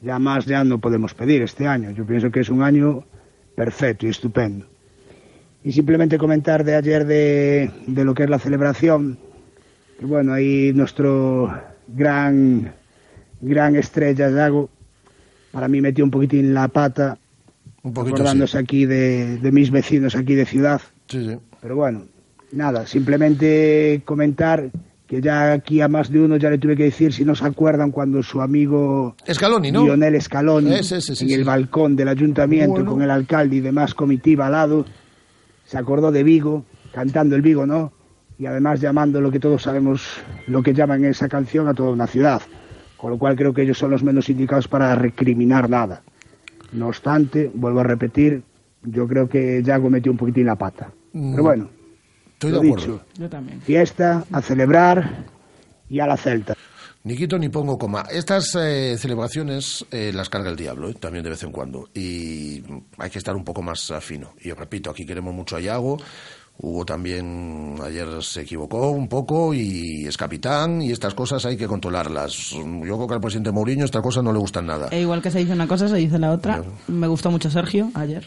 ya más ya no podemos pedir este año, yo pienso que es un año perfecto y estupendo. Y simplemente comentar de ayer de, de lo que es la celebración, bueno, ahí nuestro gran, gran estrella, Yago, para mí metió un poquitín la pata, Un poquito acordándose aquí de, de mis vecinos aquí de ciudad. Sí, sí. Pero bueno, nada, simplemente comentar que ya aquí a más de uno ya le tuve que decir si no se acuerdan cuando su amigo Scaloni, ¿no? Lionel Scaloni Ese, ese, sí, en el balcón del ayuntamiento Bueno. con el alcalde y demás comitiva al lado se acordó de Vigo, cantando el Vigo, ¿no? Y además llamando lo que todos sabemos, lo que llaman en esa canción a toda una ciudad. Con lo cual creo que ellos son los menos indicados para recriminar nada. No obstante, vuelvo a repetir, yo creo que Yago metió un poquitín la pata. Pero bueno, Estoy lo de acuerdo. dicho, Yo también. fiesta, a celebrar y a la celta. Ni quito ni pongo coma. Estas eh, celebraciones eh, las carga el diablo, eh, también de vez en cuando. Y hay que estar un poco más ah, fino. Y os repito, aquí queremos mucho a Yago. Hugo también ayer se equivocó un poco y es capitán y estas cosas hay que controlarlas. Yo creo que al presidente Mourinho estas cosas no le gustan nada. E igual que se dice una cosa, se dice la otra. Me gustó mucho Sergio ayer.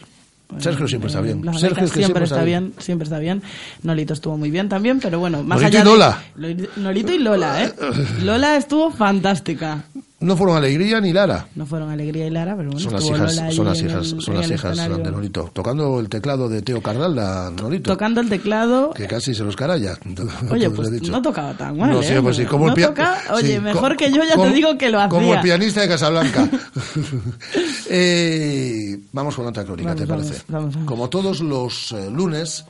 Sergio siempre está bien. Las Sergio es que siempre, está bien. siempre está bien. Nolito estuvo muy bien también, pero bueno, más Nolito allá y de- Lola. Lo- Nolito y Lola, ¿eh? Lola estuvo fantástica. No fueron Alegría ni Lara. No fueron Alegría y Lara, pero bueno, Son las hijas, son las hijas, el- son las hijas de Nolito. Tocando el teclado de Teo Cardal, la Nolito. Tocando el teclado. Que casi se los caralla. Oye, pues dicho. no tocaba tan mal, No, ¿eh? sí, pues sí, como no el toca, oye, sí, mejor que yo ya te digo que lo hacía. Como el pianista de Casablanca. Eh, vamos con otra crónica, Vamos, ¿te vamos, parece? vamos. Como todos los eh, lunes,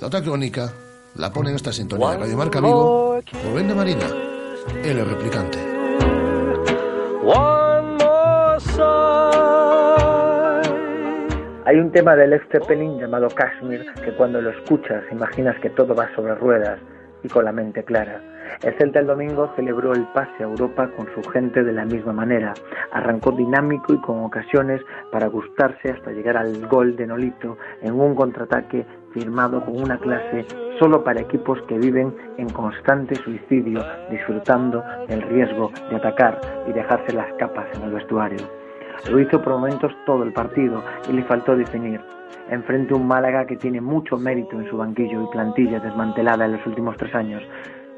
la otra crónica la pone en esta sintonía de Radio Marca Vigo Rubén de Marina, el replicante. Hay un tema del Led Zeppelin llamado Kashmir que cuando lo escuchas imaginas que todo va sobre ruedas y con la mente clara. El Celta el domingo celebró el pase a Europa con su gente de la misma manera. Arrancó dinámico y con ocasiones para gustarse hasta llegar al gol de Nolito en un contraataque firmado con una clase solo para equipos que viven en constante suicidio, disfrutando del riesgo de atacar y dejarse las capas en el vestuario. Lo hizo por momentos todo el partido y le faltó definir. Enfrente un Málaga que tiene mucho mérito en su banquillo y plantilla desmantelada en los últimos tres años,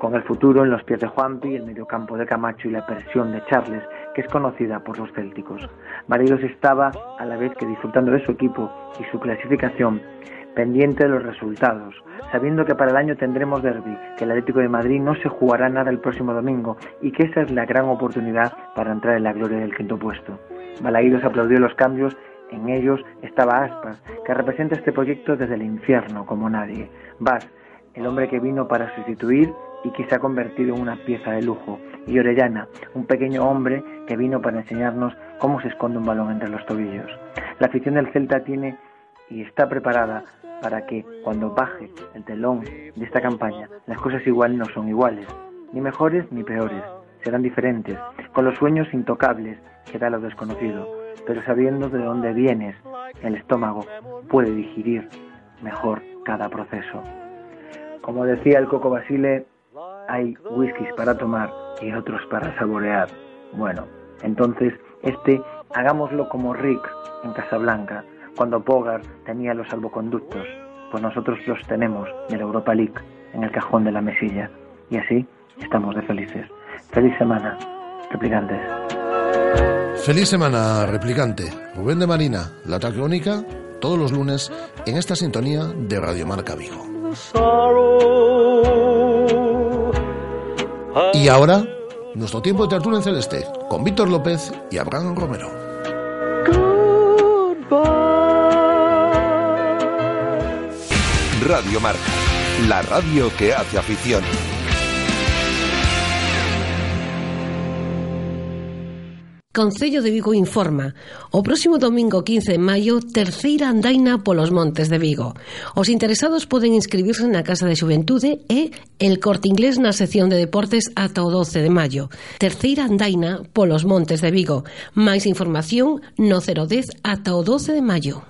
con el futuro en los pies de Juanpi, el mediocampo de Camacho y la presión de Charles, que es conocida por los célticos. Maridos estaba, a la vez que disfrutando de su equipo y su clasificación, pendiente de los resultados, sabiendo que para el año tendremos derby, que el Atlético de Madrid no se jugará nada el próximo domingo y que esa es la gran oportunidad para entrar en la gloria del quinto puesto. Balaídos aplaudió los cambios, en ellos estaba Aspas, que representa este proyecto desde el infierno como nadie. Vas, el hombre que vino para sustituir y que se ha convertido en una pieza de lujo. Y Orellana, un pequeño hombre que vino para enseñarnos cómo se esconde un balón entre los tobillos. La afición del Celta tiene y está preparada para que cuando baje el telón de esta campaña las cosas igual no son iguales, ni mejores ni peores, serán diferentes, con los sueños intocables que da lo desconocido, pero sabiendo de dónde vienes, el estómago puede digerir mejor cada proceso. Como decía el Coco Basile, hay whiskies para tomar y otros para saborear. Bueno, entonces este hagámoslo como Rick en Casablanca, cuando Bogart tenía los salvoconductos, pues nosotros los tenemos de la Europa League en el cajón de la mesilla. Y así estamos de felices. Feliz semana, replicantes. Feliz semana, replicante. Rubén de Marina, la tacrónica, todos los lunes en esta sintonía de Radio Marca Vigo. Y ahora, nuestro tiempo de tertulia en celeste, con Víctor López y Abraham Romero. Radio Marca, la radio que hace afición. Concello de Vigo informa. O próximo domingo 15 de maio, terceira andaina polos montes de Vigo. Os interesados poden inscribirse na Casa de Xuventude e el Corte Inglés na sección de deportes ata o 12 de maio. Terceira andaina polos montes de Vigo. Máis información no 010 ata o 12 de maio.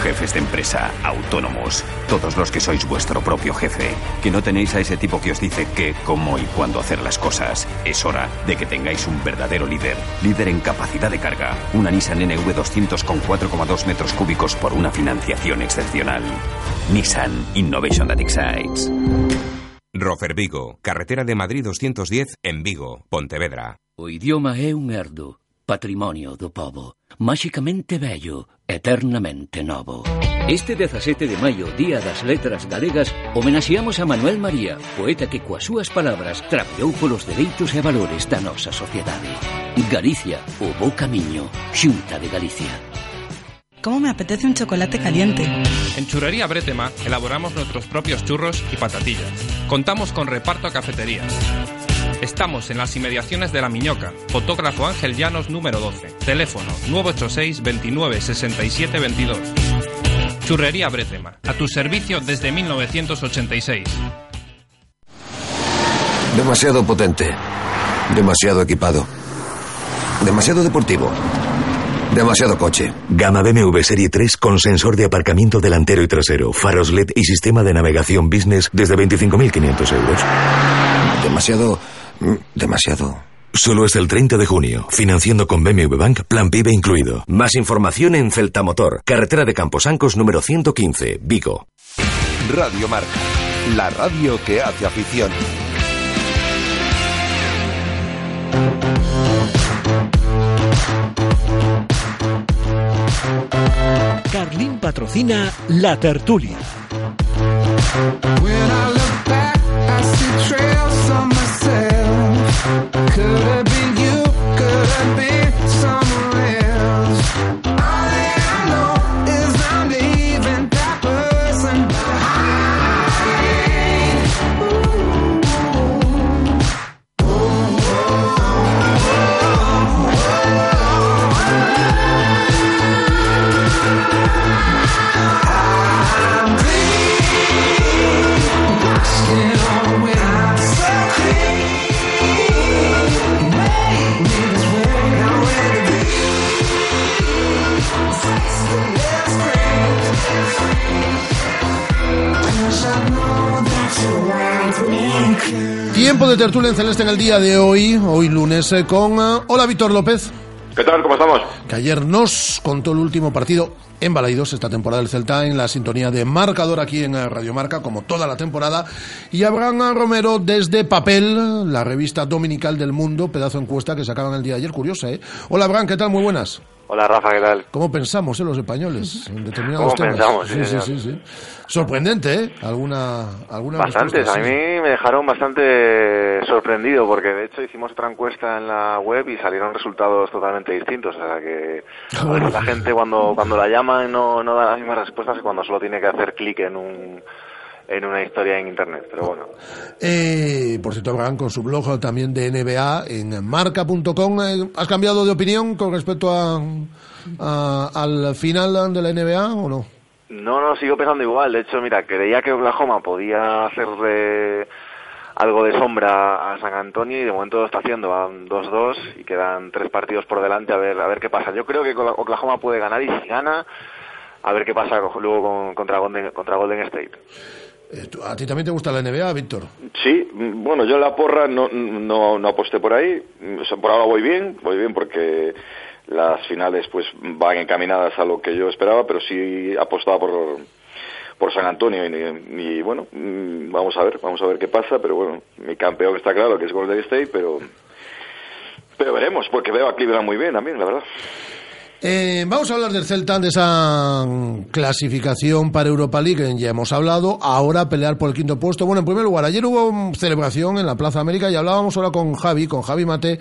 Jefes de empresa, autónomos, todos los que sois vuestro propio jefe, que no tenéis a ese tipo que os dice qué, cómo y cuándo hacer las cosas. Es hora de que tengáis un verdadero líder, líder en capacidad de carga, una Nissan NV200 con 4,2 metros cúbicos por una financiación excepcional. Nissan Innovation that excites. Rofer Vigo, carretera de Madrid 210 en Vigo, Pontevedra. O idioma é un herdo, patrimonio do povo, máxicamente bello, eternamente novo. Este 17 de maio, Día das Letras Galegas, homenaxeamos a Manuel María, poeta que coas súas palabras trapeou polos dereitos e valores da nosa sociedade. Galicia, o bo camiño, Xunta de Galicia. ¿Cómo me apetece un chocolate caliente? En Churrería Bretema elaboramos nuestros propios churros y patatillas. Contamos con reparto a cafeterías. Estamos en las inmediaciones de La Miñoca, fotógrafo Ángel Llanos número 12, teléfono 986 29 67 22. Churrería Bretema, a tu servicio desde 1986. Demasiado potente. Demasiado equipado. Demasiado deportivo. Demasiado coche. Gama BMW Serie 3 con sensor de aparcamiento delantero y trasero, faros LED y sistema de navegación business desde 25.500 euros. Demasiado... mm, Demasiado... Solo es el 30 de junio. Financiando con BMW Bank, plan PIB incluido. Más información en Celta Motor, carretera de Camposancos número 115, Vigo. Radio Marca, la radio que hace afición. Carlín patrocina La Tertulia. When I look back, I see trails of myself. Could have been you, could have been Tiempo de tertulia en celeste en el día de hoy, hoy lunes, eh, con... eh, hola, Víctor López. ¿Qué tal? ¿Cómo estamos? que ayer nos contó el último partido en Balaidos esta temporada del Celta en la sintonía de marcador aquí en eh, Radio Marca, como toda la temporada. Y Abraham Romero desde Papel, la revista dominical del mundo, pedazo de encuesta que sacaban el día de ayer, curiosa, ¿eh? Hola, Abraham, ¿qué tal? Muy buenas. Hola Rafa, ¿qué tal? ¿Cómo pensamos, eh, los españoles en determinados ¿Cómo temas? pensamos? Sí, Sí, sí. Sorprendente, ¿eh? Alguna, alguna Bastantes, a mí me dejaron bastante sorprendido porque de hecho hicimos otra encuesta en la web y salieron resultados totalmente distintos. O sea que a veces la gente cuando, cuando la llama no, no da las mismas respuestas que cuando solo tiene que hacer clic en un en una historia en internet, pero bueno. Eh, por cierto, Abraham, con su blog también de NBA en marca.com, eh, ¿has cambiado de opinión con respecto a, a- al final de la NBA o no? No, no, sigo pensando igual. De hecho, mira, creía que Oklahoma podía hacerle algo de sombra a San Antonio y de momento lo está haciendo. Van 2-2 y quedan tres partidos por delante a ver a ver qué pasa. Yo creo que Oklahoma puede ganar y si gana, a ver qué pasa luego con- contra, Golden, contra Golden State. Eh, ¿A ti también te gusta la NBA, Víctor? Sí, mm, bueno, yo en la porra no, no, no aposté por ahí. Por ahora voy bien, voy bien porque las finales pues van encaminadas a lo que yo esperaba, pero sí apostaba por, por San Antonio y, y, bueno, mm, vamos a ver, vamos a ver qué pasa, pero bueno, mi campeón está claro que es Golden State, pero pero veremos, porque veo a Cleveland muy bien también, la verdad. Eh, vamos a hablar del Celta, de esa clasificación para Europa League, ya hemos hablado. Ahora pelear por el quinto puesto. Bueno, en primer lugar, ayer hubo celebración en la Plaza América y hablábamos ahora con Javi, con Javi Mate,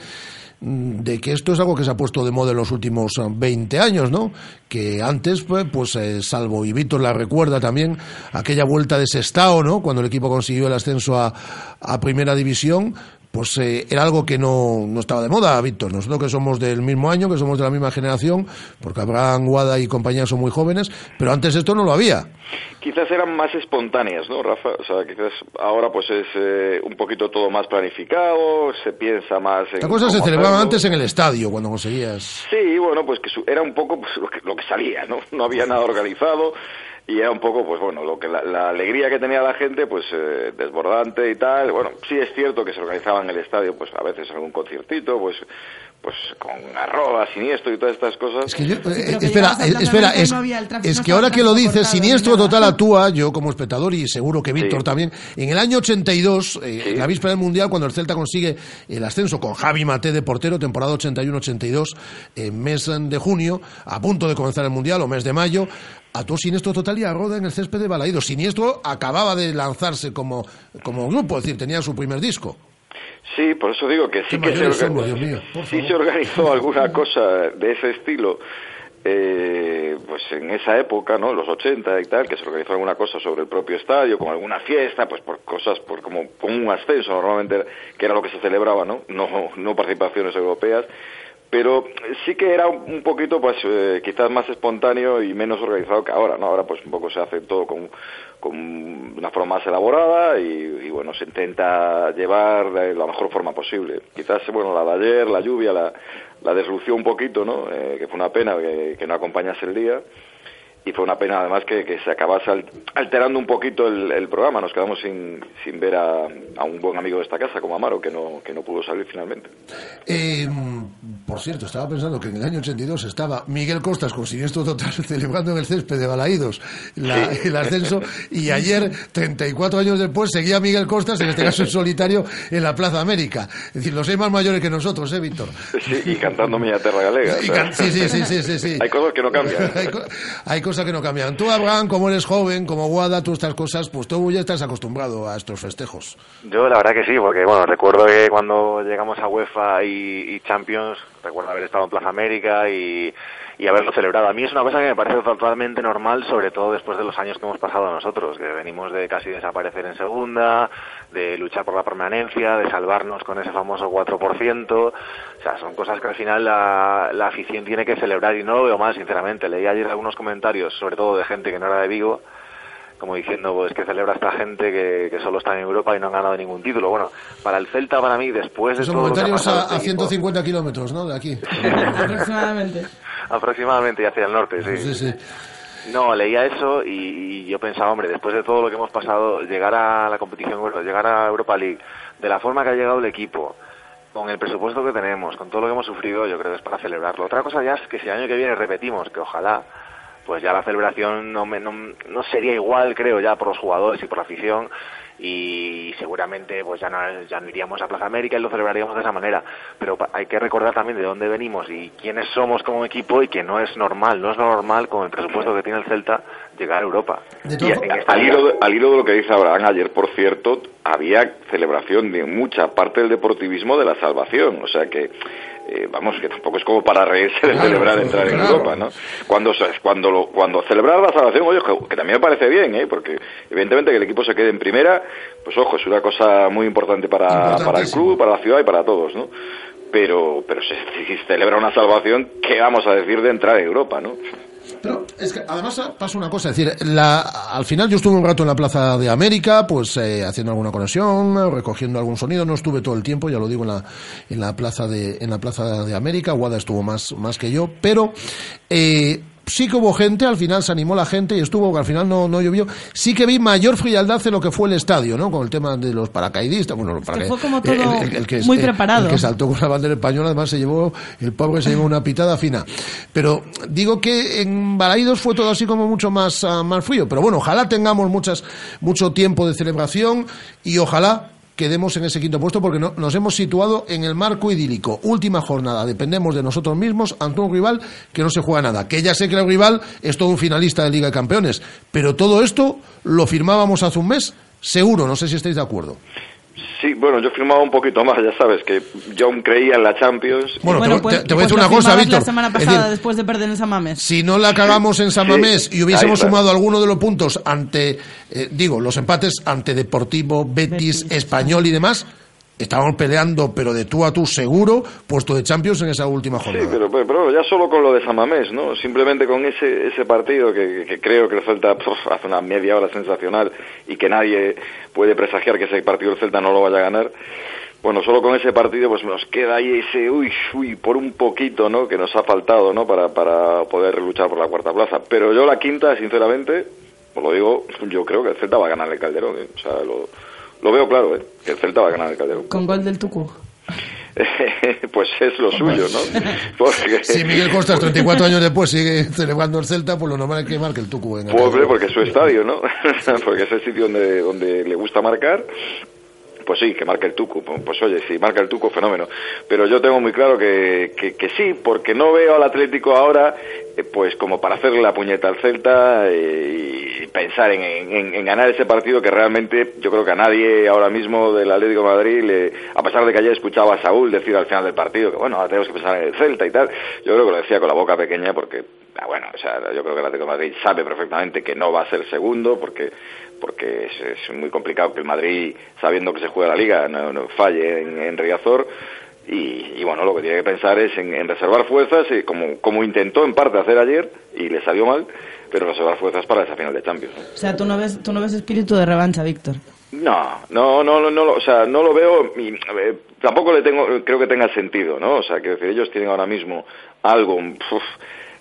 mm, de que esto es algo que se ha puesto de moda en los últimos eh, 20 años, ¿no? Que antes, pues, pues eh, salvo, y Víctor la recuerda también, aquella vuelta de Sestao, ¿no? Cuando el equipo consiguió el ascenso a Primera División, pues eh, era algo que no, no estaba de moda, Víctor. Nosotros que somos del mismo año, que somos de la misma generación, porque Abraham, Guada y compañía son muy jóvenes, pero antes esto no lo había. Quizás eran más espontáneas, ¿no, Rafa? O sea, quizás ahora pues es eh, un poquito todo más planificado, se piensa más en... La cosa se celebraba hacerlo. antes en el estadio, cuando conseguías... Sí, bueno, pues que su- era un poco pues, lo, que, lo que salía, ¿no? No había nada organizado y era un poco, pues bueno, lo que la, alegría que tenía la gente, pues eh, desbordante y tal. Bueno, sí es cierto que se organizaba en el estadio, pues a veces algún conciertito, pues pues con arroba, siniestro y todas estas cosas. Es que yo, eh, que espera, eh, espera, es, no había el tráfico, es que ahora que lo dices, siniestro total actúa, yo como espectador y seguro que Víctor también, en el año 82, eh, en la víspera del Mundial, cuando el Celta consigue el ascenso con Javi Mate de portero, temporada 81-82, en mes de junio, a punto de comenzar el Mundial, o mes de mayo, actuó Siniestro Total y a Roda en el césped de Balaídos. Siniestro acababa de lanzarse como, como grupo, es decir, tenía su primer disco. Sí, por eso digo que sí que se, somos, Dios mío, por sí se organizó alguna cosa de ese estilo. eh, pues en esa época, ¿no? Los 80 y tal, que se organizó alguna cosa sobre el propio estadio, con alguna fiesta, pues por cosas, por como, como un ascenso normalmente, que era lo que se celebraba, ¿no? No, no participaciones europeas. Pero sí que era un poquito, pues, eh, quizás más espontáneo y menos organizado que ahora, ¿no? Ahora, pues, un poco se hace todo con, con una forma más elaborada y, y, bueno, se intenta llevar de la mejor forma posible. Quizás, bueno, la de ayer, la lluvia, la, la deslució un poquito, ¿no? Eh, que fue una pena que, no acompañase el día. Y fue una pena, además, que, que se acabase al- alterando un poquito el, programa. Nos quedamos sin, sin ver a, a un buen amigo de esta casa, como Amaro, que no, que no pudo salir finalmente. Eh, por cierto, estaba pensando que en el año 82 estaba Miguel Costas con Siniestro Total celebrando en el césped de Balaídos la- el ascenso y ayer, 34 años después, seguía Miguel Costas, en este caso en solitario, en la Plaza América. Es decir, los seis más mayores que nosotros, ¿eh, Víctor? Sí, y cantando Mía Terra Galega. o sea. sí, sí, sí, sí, sí, sí. Hay cosas que no cambian. hay, co- hay cosas que no cambian. Tú, Abraham, como eres joven, como Guada, tú estas cosas, pues tú ya estás acostumbrado a estos festejos. Yo la verdad que sí, porque bueno, recuerdo que cuando llegamos a UEFA y, y Champions, recuerdo haber estado en Plaza América y, y haberlo celebrado. A mí es una cosa que me parece totalmente normal, sobre todo después de los años que hemos pasado nosotros, que venimos de casi desaparecer en segunda, de luchar por la permanencia, de salvarnos con ese famoso 4%. O sea, son cosas que al final la, la afición tiene que celebrar y no lo veo mal, sinceramente. Leí ayer algunos comentarios, sobre todo de gente que no era de Vigo, como diciendo pues que celebra esta gente que, que solo está en Europa y no han ganado ningún título. Bueno, para el Celta, para mí, después de Son todo lo que ha comentarios pasado a, este a equipo- 150 kilómetros, ¿no? De aquí. Aproximadamente. aproximadamente y hacia el norte, sí. Sí, sí. No, leía eso y, y yo pensaba, hombre, después de todo lo que hemos pasado, llegar a la competición, llegar a Europa League, de la forma que ha llegado el equipo, con el presupuesto que tenemos, con todo lo que hemos sufrido, yo creo que es para celebrarlo. Otra cosa ya es que si el año que viene repetimos, que ojalá, pues ya la celebración no, me- no, no sería igual, creo, ya por los jugadores y por la afición y seguramente pues ya no, ya no iríamos a Plaza América y lo celebraríamos de esa manera. Pero hay que recordar también de dónde venimos y quiénes somos como equipo y que no es normal, no es normal con el presupuesto que tiene el Celta llegar a Europa. Y a- al, hilo de, al hilo de lo que dice Abraham, ayer, por cierto, había celebración de mucha parte del deportivismo de la salvación. O sea que eh, vamos, que tampoco es como para reírse de celebrar entrar en Europa, ¿no? Cuando, cuando, lo- cuando celebrar la salvación, oye, que, que también me parece bien, ¿eh? Porque evidentemente que el equipo se quede en primera, pues ojo, es una cosa muy importante para, para el club, para la ciudad y para todos, ¿no? Pero, pero si, si se celebra una salvación, ¿qué vamos a decir de entrar en Europa, no? Pero es que además pasa una cosa, es decir, la, al final yo estuve un rato en la Plaza de América, pues eh, haciendo alguna conexión, recogiendo algún sonido, no estuve todo el tiempo, ya lo digo en la, en la Plaza de, en la Plaza de América, Guada estuvo más, más que yo, pero eh, sí que hubo gente, al final se animó la gente y estuvo, que al final no, no llovió, sí que vi mayor frialdad en lo que fue el estadio, ¿no? Con el tema de los paracaidistas, bueno, los que paracaid- fue como todo que- muy eh, preparado. el que saltó con la bandera española, además se llevó, el pobre se llevó una pitada fina. Pero digo que en Balaidos fue todo así como mucho más, ah, más frío. Pero bueno, ojalá tengamos muchas, mucho tiempo de celebración y ojalá quedemos en ese quinto puesto porque no- nos hemos situado en el marco idílico. Última jornada, dependemos de nosotros mismos ante un rival que no se juega nada. Que ya sé que el rival es todo un finalista de Liga de Campeones, pero todo esto lo firmábamos hace un mes, seguro, no sé si estáis de acuerdo. Sí, bueno, yo firmaba un poquito más, ya sabes, que yo aún creía en la Champions. Bueno, Bueno, te, pues, te- te voy a pues decir lo una cosa, Víctor. la semana pasada decir, después de perder en San Mamés. si no la cagamos en San Sí, Mamés y hubiésemos sumado alguno de los puntos ante, eh, digo, los empates ante Deportivo, Betis, Español y demás, estábamos peleando, pero de tú a tú seguro, puesto de Champions en esa última Sí, jornada. pero, pero, pero ya solo con lo de San Mamés, ¿no? Simplemente con ese, ese partido que, que creo que el Celta hace una media hora sensacional y que nadie puede presagiar que ese partido el Celta no lo vaya a ganar. Bueno, solo con ese partido pues nos queda ahí ese uy, uy, por un poquito, ¿no? Que nos ha faltado, ¿no? Para, para poder luchar por la cuarta plaza. Pero yo la quinta, sinceramente, os lo digo, yo creo que el Celta va a ganar el Calderón, ¿eh? O sea, lo, lo veo claro, ¿eh? Que el Celta va a ganar el Calderón. Con gol del Tucu. pues es lo suyo, ¿no? Porque... Si Miguel Costas, 34 años después, sigue celebrando el Celta, pues lo normal es que marque el Tucu en el Pobre, porque es su estadio, ¿no? porque es el sitio donde, donde le gusta marcar. Pues sí, que marque el Tucu. Pues, oye, si marca el Tucu, fenómeno. Pero yo tengo muy claro que, que, que sí, porque no veo al Atlético ahora, eh, pues como para hacerle la puñeta al Celta eh, y pensar en, en- ganar ese partido que realmente yo creo que a nadie ahora mismo del Atlético Madrid, le, a pesar de que ayer escuchaba a Saúl decir al final del partido que bueno, ahora tenemos que pensar en el Celta y tal, yo creo que lo decía con la boca pequeña porque, ah, bueno, o sea, yo creo que el Atlético Madrid sabe perfectamente que no va a ser segundo porque porque es, es muy complicado que el Madrid, sabiendo que se juega la Liga, no, no falle en, en Riazor. Y, y bueno, lo que tiene que pensar es en, en reservar fuerzas, eh, como, como intentó en parte hacer ayer, y le salió mal, pero reservar fuerzas para esa final de Champions. ¿no? O sea, tú no ves, tú no ves espíritu de revancha, Víctor. No, no, no, no, no, lo- o sea, no lo veo y tampoco le tengo, creo que tenga sentido, ¿no? O sea, que decir, ellos tienen ahora mismo algo uf,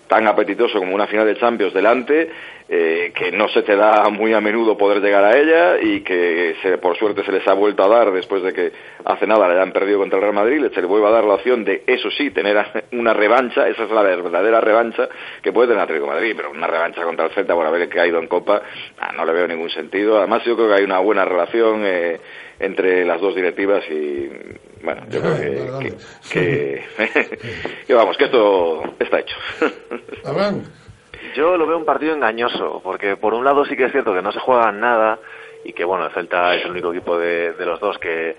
tan apetitoso como una final de Champions delante, eh, que no se te da muy a menudo poder llegar a ella y que se, por suerte se les ha vuelto a dar después de que hace nada le hayan perdido contra el Real Madrid, se les vuelve a dar la opción de, eso sí, tener una revancha, esa es la verdadera revancha que puede tener Atlético de Madrid, pero una revancha contra el Celta por haber caído en Copa, ah, no le veo ningún sentido. Además, yo creo que hay una buena relación eh, entre las dos directivas y, bueno, yo creo que, que, que- que vamos, que esto está hecho. Yo lo veo un partido engañoso, porque por un lado sí que es cierto que no se juega nada y que bueno, el Celta es el único equipo de, los dos que,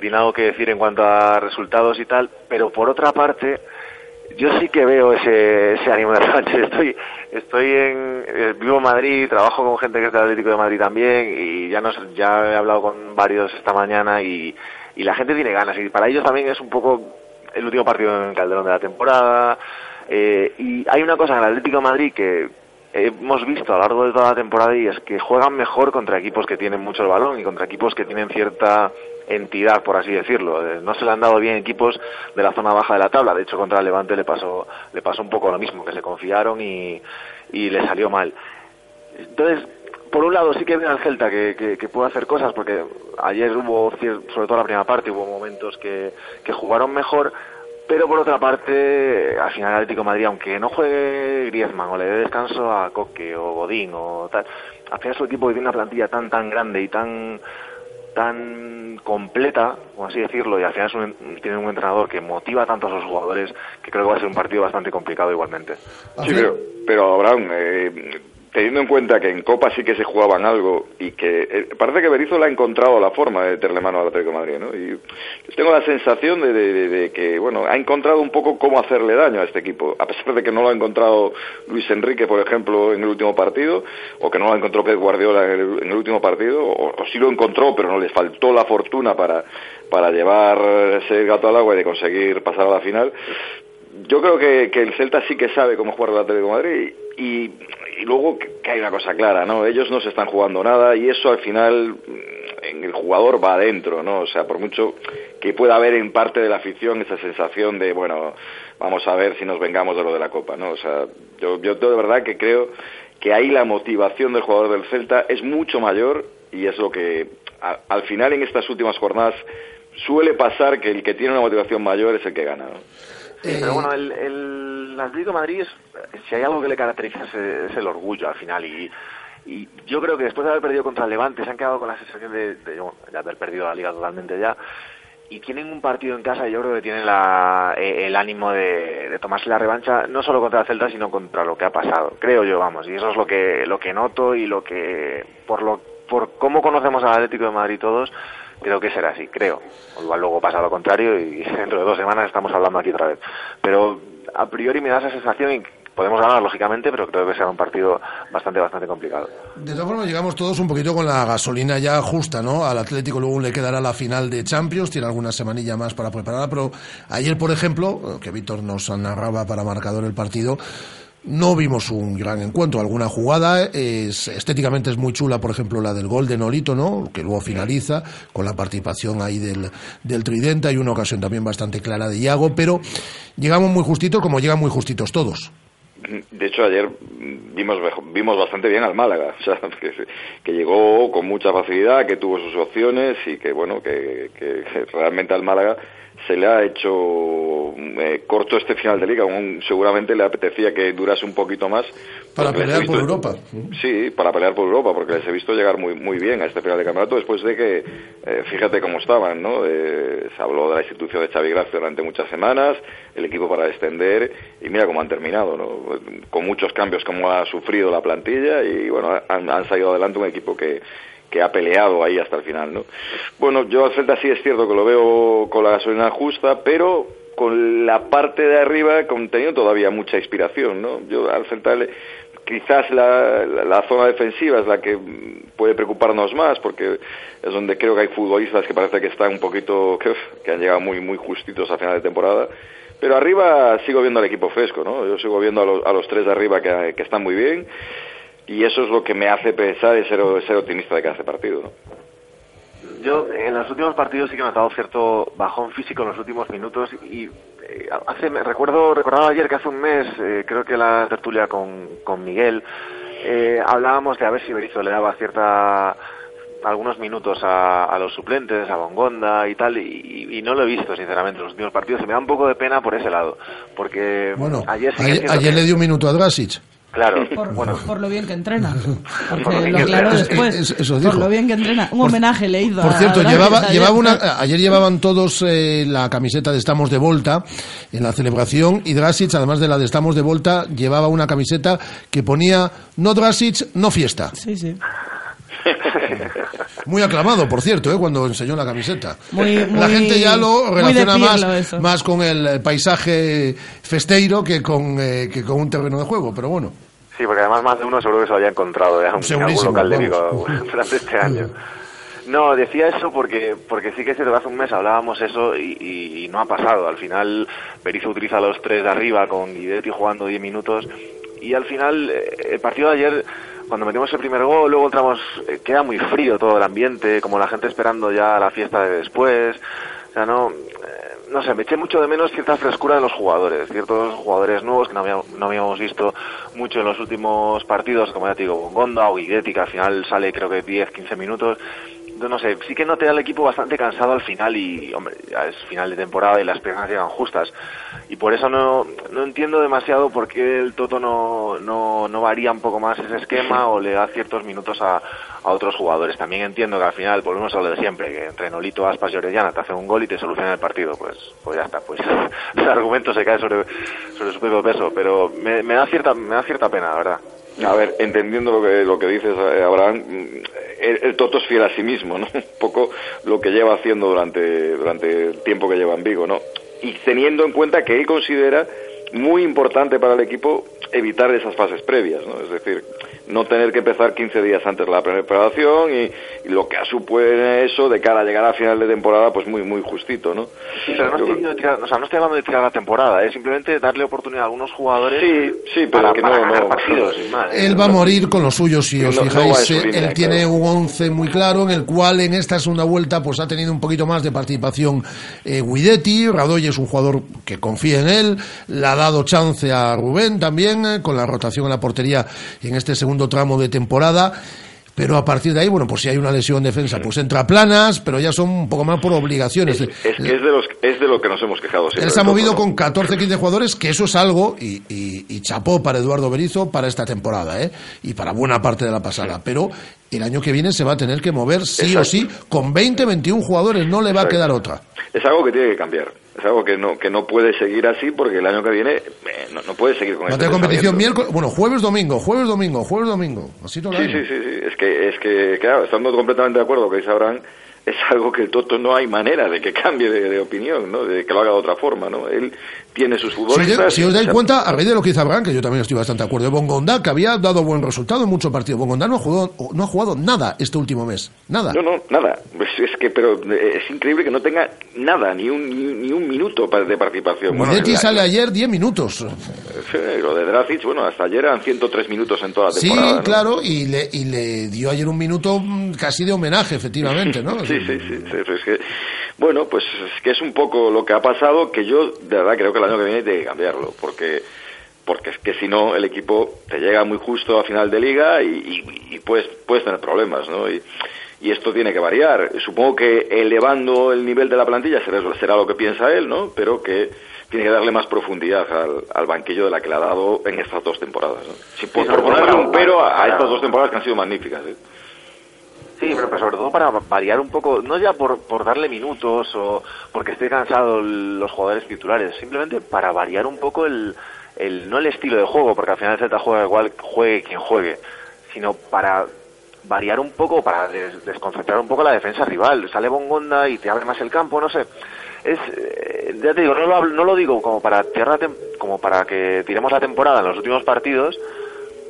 tiene algo que decir en cuanto a resultados y tal, pero por otra parte yo sí que veo ese, ese ánimo de revancha. Estoy, estoy en, eh, vivo en Madrid, trabajo con gente que es del Atlético de Madrid también y ya nos, ya he hablado con varios esta mañana y, y la gente tiene ganas y para ellos también es un poco el último partido en Calderón de la temporada. Eh, y hay una cosa en el Atlético Madrid que hemos visto a lo largo de toda la temporada y es que juegan mejor contra equipos que tienen mucho el balón y contra equipos que tienen cierta entidad, por así decirlo. Eh, No se le han dado bien equipos de la zona baja de la tabla. De hecho, contra el Levante le pasó, le pasó un poco lo mismo, que se confiaron y, y le salió mal. Entonces, por un lado sí que veo al Celta que, que, puede hacer cosas, porque ayer hubo, sobre todo la primera parte, hubo momentos que jugaron mejor, pero por otra parte, al final el Atlético de Madrid, aunque no juegue Griezmann o le dé descanso a Coque o Godín o tal, al final es un equipo que tiene una plantilla tan tan grande y tan tan completa, como así decirlo, y al final es un- tiene un entrenador que motiva tanto a sus jugadores que creo que va a ser un partido bastante complicado igualmente. Sí, pero, pero Abraham, eh, teniendo en cuenta que en Copa sí que se jugaban algo y que eh, parece que Berizzo le ha encontrado la forma de meterle mano al Atlético de Madrid, ¿no? Y tengo la sensación de, de- de- de que, bueno, ha encontrado un poco cómo hacerle daño a este equipo, a pesar de que no lo ha encontrado Luis Enrique, por ejemplo, en el último partido, o que no lo encontró Pep Guardiola en el, en el último partido, o, o sí lo encontró, pero no les faltó la fortuna para, para llevar ese gato al agua y de conseguir pasar a la final yo creo que, que el Celta sí que sabe cómo jugar el Atlético de Madrid y, y luego que, hay una cosa clara, ¿no? Ellos no se están jugando nada y eso al final mm, en el jugador va adentro, ¿no? O sea, por mucho que pueda haber en parte de la afición esa sensación de, bueno, vamos a ver si nos vengamos de lo de la Copa, ¿no? O sea, yo, yo de verdad que creo que ahí la motivación del jugador del Celta es mucho mayor y es lo que a- al final en estas últimas jornadas suele pasar que el que tiene una motivación mayor es el que gana, ¿no? Sí, pero bueno, el Atlético de Madrid, si hay algo que le caracteriza es, el orgullo al final. Y, y yo creo que después de haber perdido contra el Levante, se han quedado con la sensación de, de, haber perdido la liga totalmente ya. Y tienen un partido en casa, y yo creo que tienen la, eh, el ánimo de, de tomarse la revancha, no solo contra el Celta, sino contra lo que ha pasado. Creo yo, vamos. Y eso es lo que, lo que noto y lo que, por, lo, por cómo conocemos al Atlético de Madrid todos, creo que será así, creo. Igual luego pasa lo contrario y dentro de dos semanas estamos hablando aquí otra vez. Pero a priori me da esa sensación y podemos ganar lógicamente, pero creo que será un partido bastante, bastante complicado. De todas formas, llegamos todos un poquito con la gasolina ya justa, ¿no? Al Atlético luego le quedará la final de Champions, tiene alguna semanilla más para prepararla, pero ayer, por ejemplo, que Víctor nos narraba para marcador el partido, no vimos un gran encuentro. Alguna jugada, es, estéticamente es muy chula, por ejemplo, la del gol de Nolito, ¿no? Que luego finaliza con la participación ahí del, del Tridente. Hay una ocasión también bastante clara de Iago, pero llegamos muy justitos como llegan muy justitos todos. De hecho, ayer vimos vimos bastante bien al Málaga, o sea, que, que llegó con mucha facilidad, que tuvo sus opciones y que, bueno, que, que realmente al Málaga se le ha hecho eh, corto este final de liga. Un- seguramente le apetecía que durase un poquito más. Para pelear por Europa. Sí, para pelear por Europa, porque les he visto llegar muy muy bien a este final de campeonato después de que, eh, fíjate cómo estaban, ¿no? Eh, se habló de la institución de Xavi Gracia durante muchas semanas, el equipo para descender y mira cómo han terminado, ¿no? Con muchos cambios como ha sufrido la plantilla y bueno, han, han salido adelante un equipo que que ha peleado ahí hasta el final, ¿no? Bueno, yo al Celta sí es cierto que lo veo con la gasolina justa, pero con la parte de arriba con- teniendo todavía mucha inspiración, ¿no? Yo al Celta le- quizás la, la- la zona defensiva es la que puede preocuparnos más porque es donde creo que hay futbolistas que parece que están un poquito que, que han llegado muy muy justitos a final de temporada pero arriba sigo viendo al equipo fresco no yo sigo viendo a los, a los tres de arriba que, que están muy bien y eso es lo que me hace pensar y ser, ser optimista de cada este partido ¿no? Yo en los últimos partidos sí que he notado cierto bajón físico en los últimos minutos y eh, hace me recuerdo recordaba ayer que hace un mes eh, creo que la tertulia con, con Miguel eh, hablábamos de a ver si Berizzo le daba cierta algunos minutos a, a los suplentes, a Bongonda y tal, y, y no lo he visto, sinceramente, en los últimos partidos. Y me da un poco de pena por ese lado, porque Bueno, ayer sí ayer, cierto ayer que- le dio un minuto a Drasic. Claro, Por, bueno, por lo bien que entrena. Por lo Porque bien lo entrena. después. Es- eso por lo bien que entrena. Un homenaje le hizo Por cierto, Draghi llevaba, ayer. llevaba una, ayer llevaban todos eh, la camiseta de Estamos de Volta en la celebración y Drasic, además de la de Estamos de Volta, llevaba una camiseta que ponía no Drasic, no fiesta. Sí, sí. Muy aclamado, por cierto, ¿eh? cuando enseñó la camiseta. Muy- la gente ya lo relaciona más, eso. más con el eh, paisaje festeiro que con, eh, que con un terreno de juego, pero bueno. Sí, porque además más de uno seguro que se lo había encontrado ya en algún local de. Vigo durante este año. No, decía eso porque porque sí que es cierto que hace un mes hablábamos eso y, y- y no ha pasado. Al final Berizzo utiliza los tres de arriba con Guidetti jugando 10 minutos y al final eh, el partido de ayer cuando metimos el primer gol, luego entramos, eh, queda muy frío todo el ambiente, como la gente esperando ya la fiesta de después. O sea, no, eh, no sé, me eché mucho de menos cierta frescura de los jugadores, ciertos jugadores nuevos que no habíamos, no habíamos visto mucho en los últimos partidos, como ya te digo, Gonda o Guidetti, que al final sale creo que 10, 15 minutos. No sé, sí que noté al equipo bastante cansado al final y, hombre, es final de temporada y las piernas llegan justas. Y por eso no, no entiendo demasiado por qué el Toto no, no, no varía un poco más ese esquema o le da ciertos minutos a, a otros jugadores. También entiendo que al final volvemos a lo de siempre, que entre Nolito, Aspas y Orellana te hace un gol y te soluciona el partido. Pues, pues ya está, pues el argumento se cae sobre, sobre su propio peso. Pero me da cierta, me da cierta pena, la verdad. A ver, entendiendo lo que, lo que dices, eh, Abraham, mm, el, el Toto es fiel a sí mismo, ¿no? Un poco lo que lleva haciendo durante, durante el tiempo que lleva en Vigo, ¿no? Y teniendo en cuenta que él considera muy importante para el equipo evitar esas fases previas, ¿no? Es decir, no tener que empezar 15 días antes la preparación y, y lo que supone eso de cara a llegar a final de temporada, pues muy muy justito, ¿no? Sí, pero no estoy, diciendo de tirar- o sea, no estoy hablando de tirar la temporada, es simplemente darle oportunidad a algunos jugadores Sí, sí, pero para, que para no- partidos, más. Él va a morir con los suyos, si os fijáis. eh, línea, él tiene un 11 muy claro, en el cual en esta segunda vuelta pues ha tenido un poquito más de participación eh, Guidetti. Radoy es un jugador que confía en él. Le ha dado chance a Rubén también, eh, con la rotación en la portería en este segundo tramo de temporada. Pero a partir de ahí, bueno, pues si hay una lesión en defensa, pues entra planas, pero ya son un poco más por obligaciones. Es de, los, es de lo que nos hemos quejado siempre. Él se ha movido ¿no? con 14, 15 jugadores, que eso es algo, y, y, y chapó para Eduardo Berizo para esta temporada, ¿eh? Y para buena parte de la pasada. Pero el año que viene se va a tener que mover sí o sí con 20, 21 jugadores, no le va a quedar otra. Es algo que tiene que cambiar. Es algo que no, que no puede seguir así porque el año que viene eh, no, no puede seguir con a este competición miércoles, bueno, jueves, domingo, jueves, domingo, jueves, domingo. Así todo el Sí, año. sí, sí, sí. Es que, es que, claro, estando completamente de acuerdo que Abraham, es algo que el Toto no hay manera de que cambie de, de opinión, ¿no? De que lo haga de otra forma, ¿no? Él tiene sus futbolistas. si os dais cuenta, a raíz de lo que dice Abraham, que yo también estoy bastante de acuerdo, de Bongondá, que había dado buen resultado en muchos partidos. Bongondá no ha jugado, no ha jugado nada este último mes. Nada. No, no, nada. Pues es que, pero eh, es increíble que no tenga nada, ni un, ni, ni un minuto de participación. Bueno, sale ayer 10 minutos. Sí, lo de Dracic, bueno, hasta ayer eran 103 minutos en toda la Sí, temporada. ¿no? claro, y le, y le dio ayer un minuto mm, casi de homenaje, efectivamente, ¿no? Sí, sí, sí, sí, es que, bueno, pues es que es un poco lo que ha pasado, que yo de verdad creo que el año que viene hay que cambiarlo, porque porque es que si no el equipo te llega muy justo a final de liga y, y- y puedes, puedes tener problemas, ¿no? Y, y esto tiene que variar. Supongo que elevando el nivel de la plantilla será, será lo que piensa él, ¿no? Pero que tiene que darle más profundidad al, al banquillo de la que le ha dado en estas dos temporadas, ¿no? Si por, ponerle un pero a, a estas dos temporadas que han sido magníficas, ¿eh? Sí, pero, sobre todo para variar un poco, no ya por, darle minutos o porque esté cansado los jugadores titulares, simplemente para variar un poco el, el no el estilo de juego, porque al final Celta juega igual juegue quien juegue, sino para variar un poco, para des- desconcentrar un poco la defensa rival. Sale Bongonda y te abre más el campo, no sé. Es, eh, ya te digo, no lo, no lo digo como para, tem- como para que tiremos la temporada en los últimos partidos,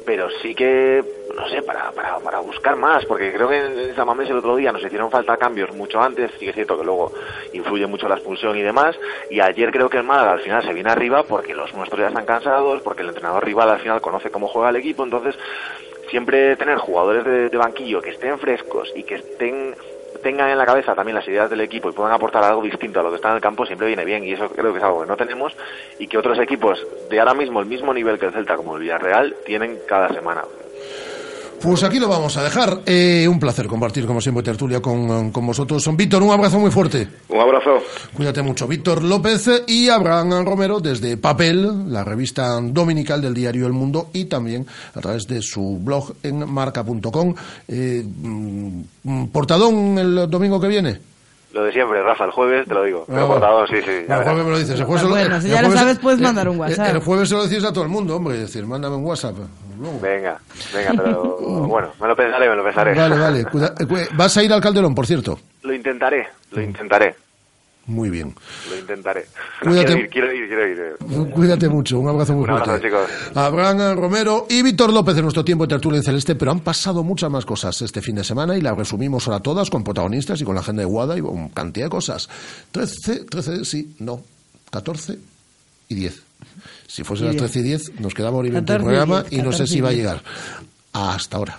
pero sí que, no sé, para, para, para buscar más, porque creo que en San Mamés el otro día nos hicieron falta cambios mucho antes, sí que es cierto que luego influye mucho la expulsión y demás, y ayer creo que el Málaga al final se viene arriba porque los nuestros ya están cansados, porque el entrenador rival al final conoce cómo juega el equipo, entonces siempre tener jugadores de, de banquillo que estén frescos y que estén tengan en la cabeza también las ideas del equipo y puedan aportar algo distinto a lo que está en el campo siempre viene bien. Y eso creo que es algo que no tenemos. Y que otros equipos de ahora mismo el mismo nivel que el Celta como el Villarreal tienen cada semana. Pues aquí lo vamos a dejar. Eh, un placer compartir, como siempre, tertulia con, con vosotros. Víctor, un abrazo muy fuerte. Un abrazo. Cuídate mucho. Víctor López y Abraham Romero desde Papel, la revista dominical del diario El Mundo y también a través de su blog en marca.com. Eh, mm, ¿Portadón el domingo que viene? Lo de siempre, Rafa, el jueves te lo digo. Pero Ah, sí, El verás. jueves me lo dices. El jueves se lo- Bueno, si el ya lo sabes, puedes mandar un WhatsApp. El jueves se lo decís a todo el mundo, hombre. Es decir, mándame un WhatsApp. Luego. Venga, venga, pero bueno, me lo pensaré, me lo pensaré. Vale, vale. Cuida- eh, Vas a ir al Calderón, por cierto. Lo intentaré, lo intentaré, Muy bien. lo intentaré. Cuídate. Quiero ir, quiero ir, quiero ir. eh. Cuídate mucho. Un abrazo muy Un abrazo, fuerte. chicos. Abraham Romero y Víctor López en nuestro tiempo de tertulia en Celeste, pero han pasado muchas más cosas este fin de semana y las resumimos ahora todas con protagonistas y con la agenda de Guada y con cantidad de cosas. 13, 13, sí, no, 14 y 10. Si fuese las 10. 13 y 10, nos y 20 el 14 y programa 10, y no sé 14 si va a 10. llegar. Hasta ahora.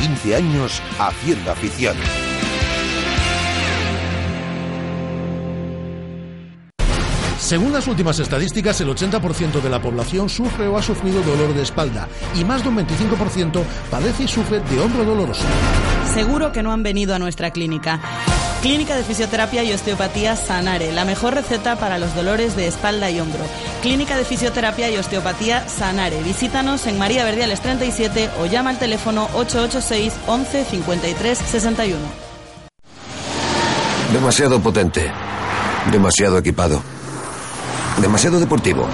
15 años haciendo afición. Según las últimas estadísticas, el 80% de la población sufre o ha sufrido dolor de espalda y más de un 25% padece y sufre de hombro doloroso. Seguro que no han venido a nuestra clínica. Clínica de Fisioterapia y Osteopatía Sanare, la mejor receta para los dolores de espalda y hombro. Clínica de Fisioterapia y Osteopatía Sanare. Visítanos en María Verdiales 37 o llama al teléfono 886 11 53 61. Demasiado potente. Demasiado equipado. Demasiado deportivo.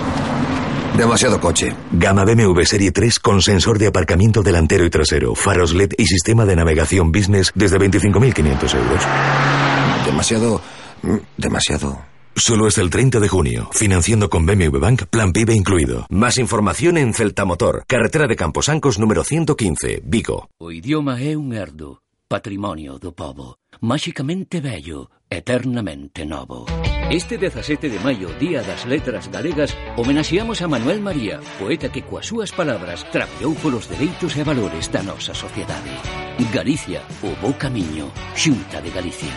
Demasiado coche. Gama BMW Serie 3 con sensor de aparcamiento delantero y trasero, faros LED y sistema de navegación business desde 25.500 euros. Demasiado... mm, Demasiado... Solo hasta el 30 de junio, financiando con BMW Bank, plan PIB incluido. Más información en Celtamotor, carretera de Camposancos número 115, Vigo. O idioma é un herdo, patrimonio do povo, máxicamente bello, eternamente novo. Este 17 de maio, Día das Letras Galegas, homenaxeamos a Manuel María, poeta que coas súas palabras traballou polos dereitos e valores da nosa sociedade. Galicia, o bo camiño, Xunta de Galicia.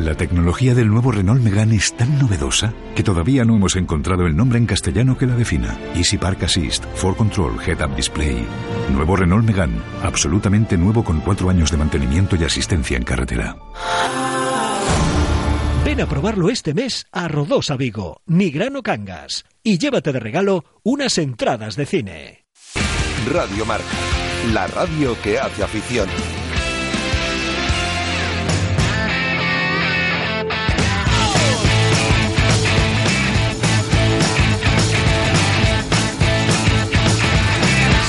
La tecnología del nuevo Renault Megane es tan novedosa que todavía no hemos encontrado el nombre en castellano que la defina. Easy Park Assist, For Control, Head Up Display. Nuevo Renault Megane, absolutamente nuevo con cuatro años de mantenimiento y asistencia en carretera. Ven a probarlo este mes a Rodosa Vigo, Nigrano Cangas, y llévate de regalo unas entradas de cine. Radio Marca, la radio que hace afición.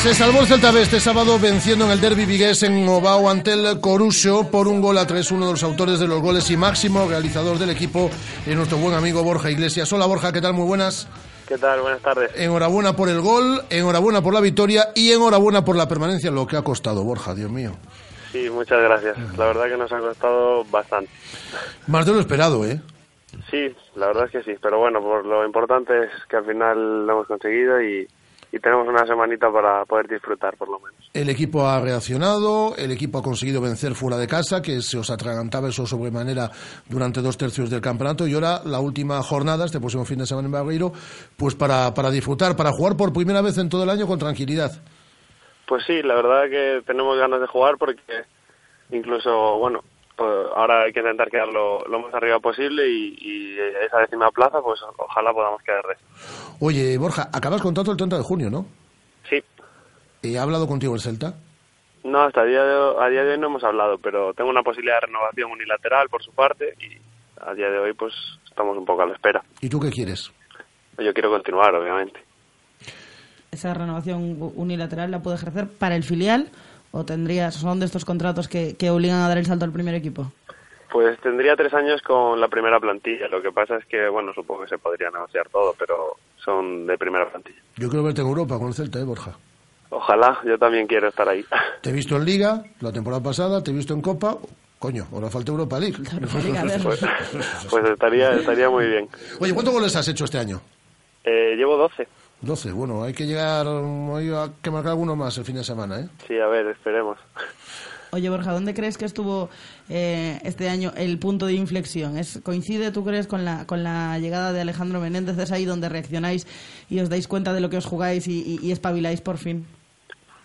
Se salvó el Celta B este sábado venciendo en el derby vigués en Ovao ante el Coruso por un gol a tres, uno de los autores de los goles y máximo realizador del equipo es nuestro buen amigo Borja Iglesias. Hola Borja, ¿qué tal? Muy buenas. ¿Qué tal? Buenas tardes. Enhorabuena por el gol, enhorabuena por la victoria y enhorabuena por la permanencia, lo que ha costado Borja, Dios mío. Sí, muchas gracias. La verdad que nos ha costado bastante. Más de lo esperado, ¿eh? Sí, la verdad es que sí. Pero bueno, por lo importante es que al final lo hemos conseguido y, y tenemos una semanita para poder disfrutar, por lo menos. El equipo ha reaccionado, el equipo ha conseguido vencer fuera de casa, que se os atragantaba eso sobremanera durante dos tercios del campeonato, y ahora la última jornada, este próximo fin de semana en Barreiro, pues para, para disfrutar, para jugar por primera vez en todo el año con tranquilidad. Pues sí, la verdad que tenemos ganas de jugar porque incluso, bueno, ahora hay que intentar quedar lo, lo más arriba posible y, y esa décima plaza, pues ojalá podamos quedar de Oye, Borja, acabas contrato el 30 de junio, ¿no? Sí. ¿Y ha hablado contigo el Celta? No, hasta a día, de, hoy- a día de hoy no hemos hablado, pero tengo una posibilidad de renovación unilateral por su parte y a día de hoy pues estamos un poco a la espera. ¿Y tú qué quieres? Yo quiero continuar, obviamente. ¿Esa renovación unilateral la puede ejercer para el filial o tendrías, son de estos contratos que, que obligan a dar el salto al primer equipo? Pues tendría tres años con la primera plantilla. Lo que pasa es que, bueno, supongo que se podría negociar todo, pero son de primera plantilla. Yo quiero verte en Europa con el Celta, ¿eh, Borja? Ojalá, yo también quiero estar ahí. Te he visto en Liga la temporada pasada, te he visto en Copa. Coño, ahora falta Europa League. Pues, pues estaría, estaría muy bien. Oye, ¿cuántos goles has hecho este año? Eh, llevo 12. 12. Bueno, hay que llegar, hay que marcar alguno más el fin de semana, ¿eh? Sí, a ver, esperemos. Oye, Borja, ¿dónde crees que estuvo eh, este año el punto de inflexión? ¿Es, ¿Coincide, tú crees, con la, con la llegada de Alejandro Menéndez? ¿Es ahí donde reaccionáis y os dais cuenta de lo que os jugáis y, y- y espabiláis por fin?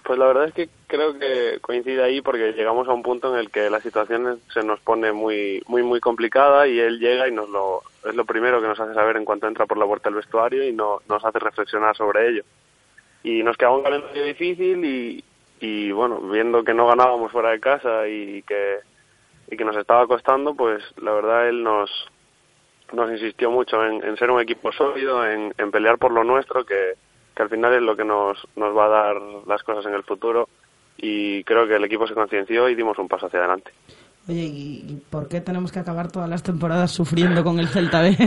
Pues la verdad es que creo que coincide ahí porque llegamos a un punto en el que la situación se nos pone muy muy muy complicada y él llega y nos lo es lo primero que nos hace saber en cuanto entra por la puerta del vestuario y no, nos hace reflexionar sobre ello. Y nos quedaba un calendario difícil y, bueno, viendo que no ganábamos fuera de casa y que y que nos estaba costando, pues la verdad él nos nos insistió mucho en, en ser un equipo sólido, en, en pelear por lo nuestro, que, que al final es lo que nos, nos va a dar las cosas en el futuro y creo que el equipo se concienció y dimos un paso hacia adelante. Oye, ¿y por qué tenemos que acabar todas las temporadas sufriendo con el Celta B?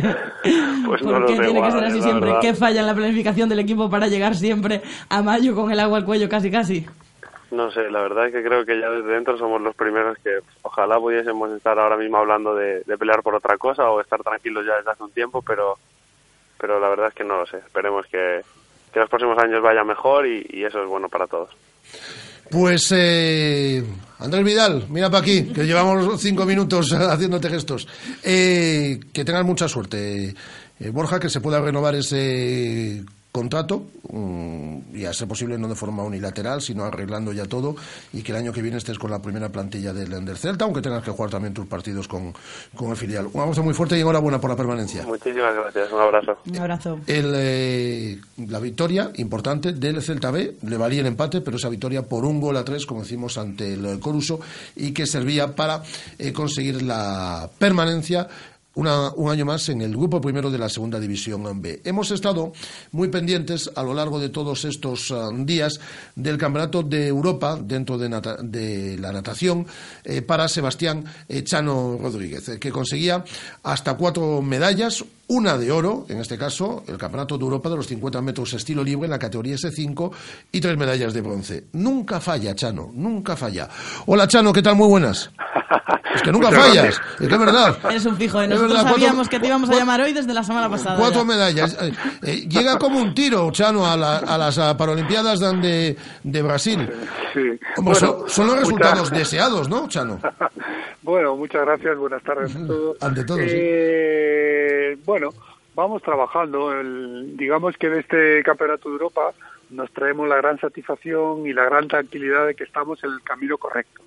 Pues ¿Por no lo qué tiene que Juan, ser así siempre? ¿Qué falla en la planificación del equipo para llegar siempre a mayo con el agua al cuello casi casi? No sé, la verdad es que creo que ya desde dentro somos los primeros que ojalá pudiésemos estar ahora mismo hablando de, de pelear por otra cosa o estar tranquilos ya desde hace un tiempo, pero pero la verdad es que no lo sé. Esperemos que, que los próximos años vaya mejor y, eso es bueno para todos. Pues eh, Andrés Vidal, mira para aquí, que llevamos cinco minutos haciéndote gestos. Eh, que tengas mucha suerte, eh, Borja, que se pueda renovar ese contrato mm, y a ser posible no de forma unilateral, sino arreglando ya todo y que el año que viene estés con la primera plantilla del, del Celta, aunque tengas que jugar también tus partidos con, con el filial. Un abrazo muy fuerte y enhorabuena por la permanencia. Muchísimas gracias, un abrazo. Un abrazo. El, eh, la victoria importante del Celta B le valía el empate, pero esa victoria por un gol a tres, como decimos, ante el Coruso y que servía para eh, conseguir la permanencia. Una- un año más en el grupo primero de la segunda división B. Hemos estado muy pendientes a lo largo de todos estos ah, días del Campeonato de Europa dentro de, nata- de la natación eh, para Sebastián eh, Chano Rodríguez, eh, que conseguía hasta cuatro medallas, una de oro, en este caso, el Campeonato de Europa de los 50 metros estilo libre en la categoría S5 y tres medallas de bronce. Nunca falla, Chano, nunca falla. Hola, Chano, ¿qué tal? Muy buenas. Es que nunca Muchas fallas, gracias. es que es verdad. Eres un fijo, ¿eh? Nosotros verdad, cuatro- sabíamos que te íbamos a llamar hoy desde la semana pasada. Cuatro ya. medallas. Eh, eh, llega como un tiro, Chano, a, la- a las Paralimpiadas de, de, Brasil. Sí. Hombre, son, Bueno, son los muchas- resultados deseados, ¿no, Chano? Bueno, muchas gracias, buenas tardes a todos. Ante todo, sí. Eh, Bueno, vamos trabajando. El- digamos que de este Campeonato de Europa nos traemos la gran satisfacción y la gran tranquilidad de que estamos en el camino correcto.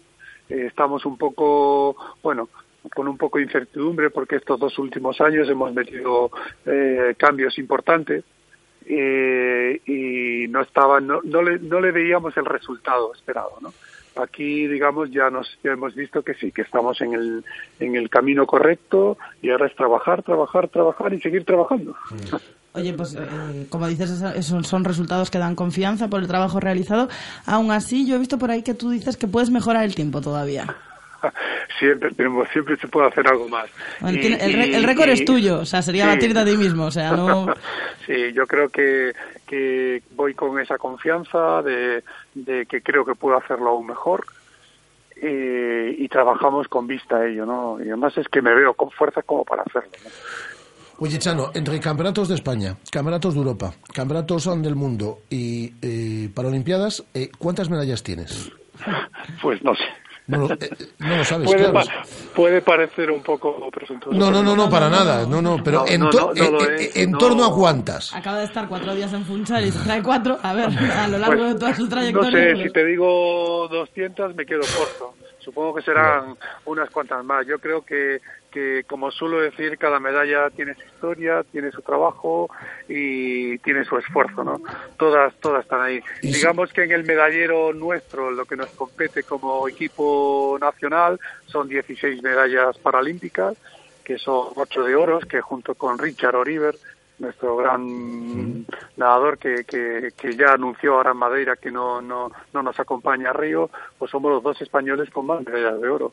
Eh, estamos un poco, bueno, con un poco de incertidumbre porque estos dos últimos años hemos metido eh, cambios importantes eh, y no estaba no, no le no le veíamos el resultado esperado no aquí digamos ya nos ya hemos visto que sí que estamos en el en el camino correcto y ahora es trabajar trabajar trabajar y seguir trabajando Oye, pues eh, como dices, esos son resultados que dan confianza por el trabajo realizado. Aún así, yo he visto por ahí que tú dices que puedes mejorar el tiempo todavía. siempre tenemos siempre se puede hacer algo más Bueno, Y- el, re- y- el récord y- es tuyo, o sea, sería sí. batirte a ti mismo, o sea, no... Sí, yo creo que, que voy con esa confianza de, de que creo que puedo hacerlo aún mejor eh, y trabajamos con vista a ello, ¿no? Y además es que me veo con fuerza como para hacerlo, ¿no? Oye, Chano, entre campeonatos de España, campeonatos de Europa, campeonatos del mundo y eh, Paralimpiadas, eh, ¿cuántas medallas tienes? Pues no sé. No lo, eh, no lo sabes, Puede, claro. pa- puede parecer un poco presuntuoso. No, no, no, no, para nada. No, no, pero No, en, no, to- no, no eh, es, en no. torno a cuántas. Acaba de estar cuatro días en Funchal y se trae cuatro. A ver, a lo largo Pues, de toda su No trayectoria... sé, pues- si te digo 200 me quedo corto. Supongo que serán unas cuantas más. Yo creo que, que, como suelo decir, cada medalla tiene su historia, tiene su trabajo y tiene su esfuerzo, ¿no? Todas, todas están ahí. Y sí. Digamos que en el medallero nuestro, lo que nos compete como equipo nacional, son 16 medallas paralímpicas, que son 8 de oros, que junto con Richard Oriver, nuestro gran nadador que, que, que ya anunció ahora en Madeira que no, no, no nos acompaña a Río, pues somos los dos españoles con más medallas de oro.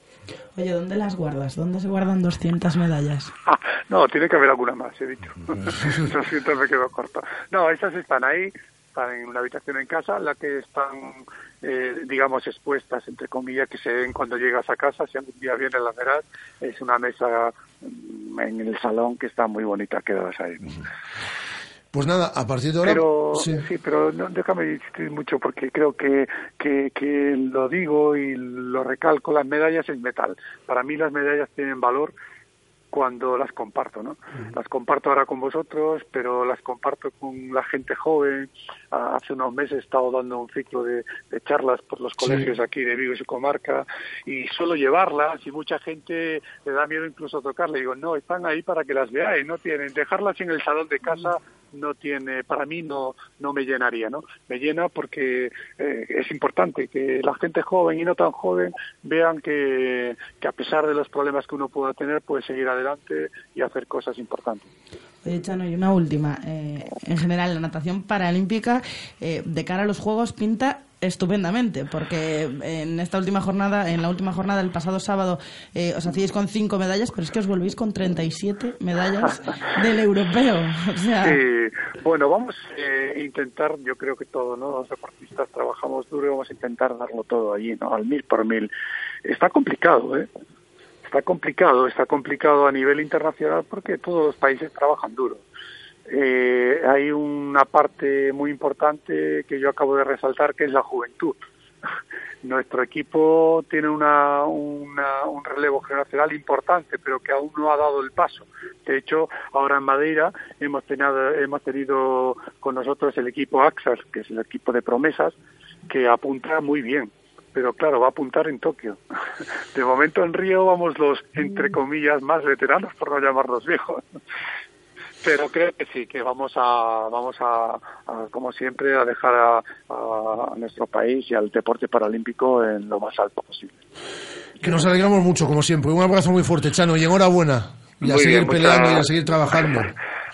Oye, ¿dónde las guardas? ¿Dónde se guardan 200 medallas? Ah, no, tiene que haber alguna más, he dicho. Lo siento, me quedo corto. No, esas están ahí, están en una habitación en casa, la que están, eh, digamos, expuestas, entre comillas, que se ven cuando llegas a casa, si algún día vienes las verás, es una mesa mm, en el salón que está muy bonita, quedadas ahí. Pues nada, a partir de ahora. Pero sí. sí, pero no, déjame insistir mucho porque creo que, que, que lo digo y lo recalco, las medallas es metal. Para mí las medallas tienen valor cuando las comparto, ¿no? Las comparto ahora con vosotros, pero las comparto con la gente joven. Ah, Hace unos meses he estado dando un ciclo de, de charlas por los Sí. colegios aquí de Vigo y su comarca y suelo llevarlas y mucha gente le da miedo incluso tocarle. Digo, no, están ahí para que las veáis, no tienen. Dejarlas en el salón de casa no tiene, para mí no, no me llenaría, ¿no? Me llena porque eh, es importante que la gente joven y no tan joven vean que, que a pesar de los problemas que uno pueda tener, puede seguir adelante y hacer cosas importantes. Oye, Chano, y una última. Eh, en general, la natación paralímpica, eh, de cara a los Juegos, pinta estupendamente, porque en esta última jornada, en la última jornada del pasado sábado, eh, os hacíais con cinco medallas, pero es que os volvéis con 37 medallas del europeo. O sea, Sí, bueno, vamos eh, a intentar, yo creo que todo, ¿no? Los deportistas trabajamos duro y vamos a intentar darlo todo allí, ¿no? Al mil por mil. Está complicado, ¿eh? Está complicado, está complicado a nivel internacional porque todos los países trabajan duro. Eh, hay una parte muy importante que yo acabo de resaltar que es la juventud. Nuestro equipo tiene una, una- un relevo generacional importante, pero que aún no ha dado el paso. De hecho, ahora en Madeira hemos tenido, hemos tenido con nosotros el equipo AXAS, que es el equipo de promesas, que apunta muy bien. Pero claro, va a apuntar en Tokio. De momento en Río vamos los, entre comillas, más veteranos, por no llamarlos viejos. Pero creo que sí, que vamos a, vamos a, a, como siempre, a dejar a, a nuestro país y al deporte paralímpico en lo más alto posible. Que nos alegramos mucho, como siempre. Un abrazo muy fuerte, Chano, y enhorabuena. Y a Muy seguir bien, muchas- peleando y a seguir trabajando.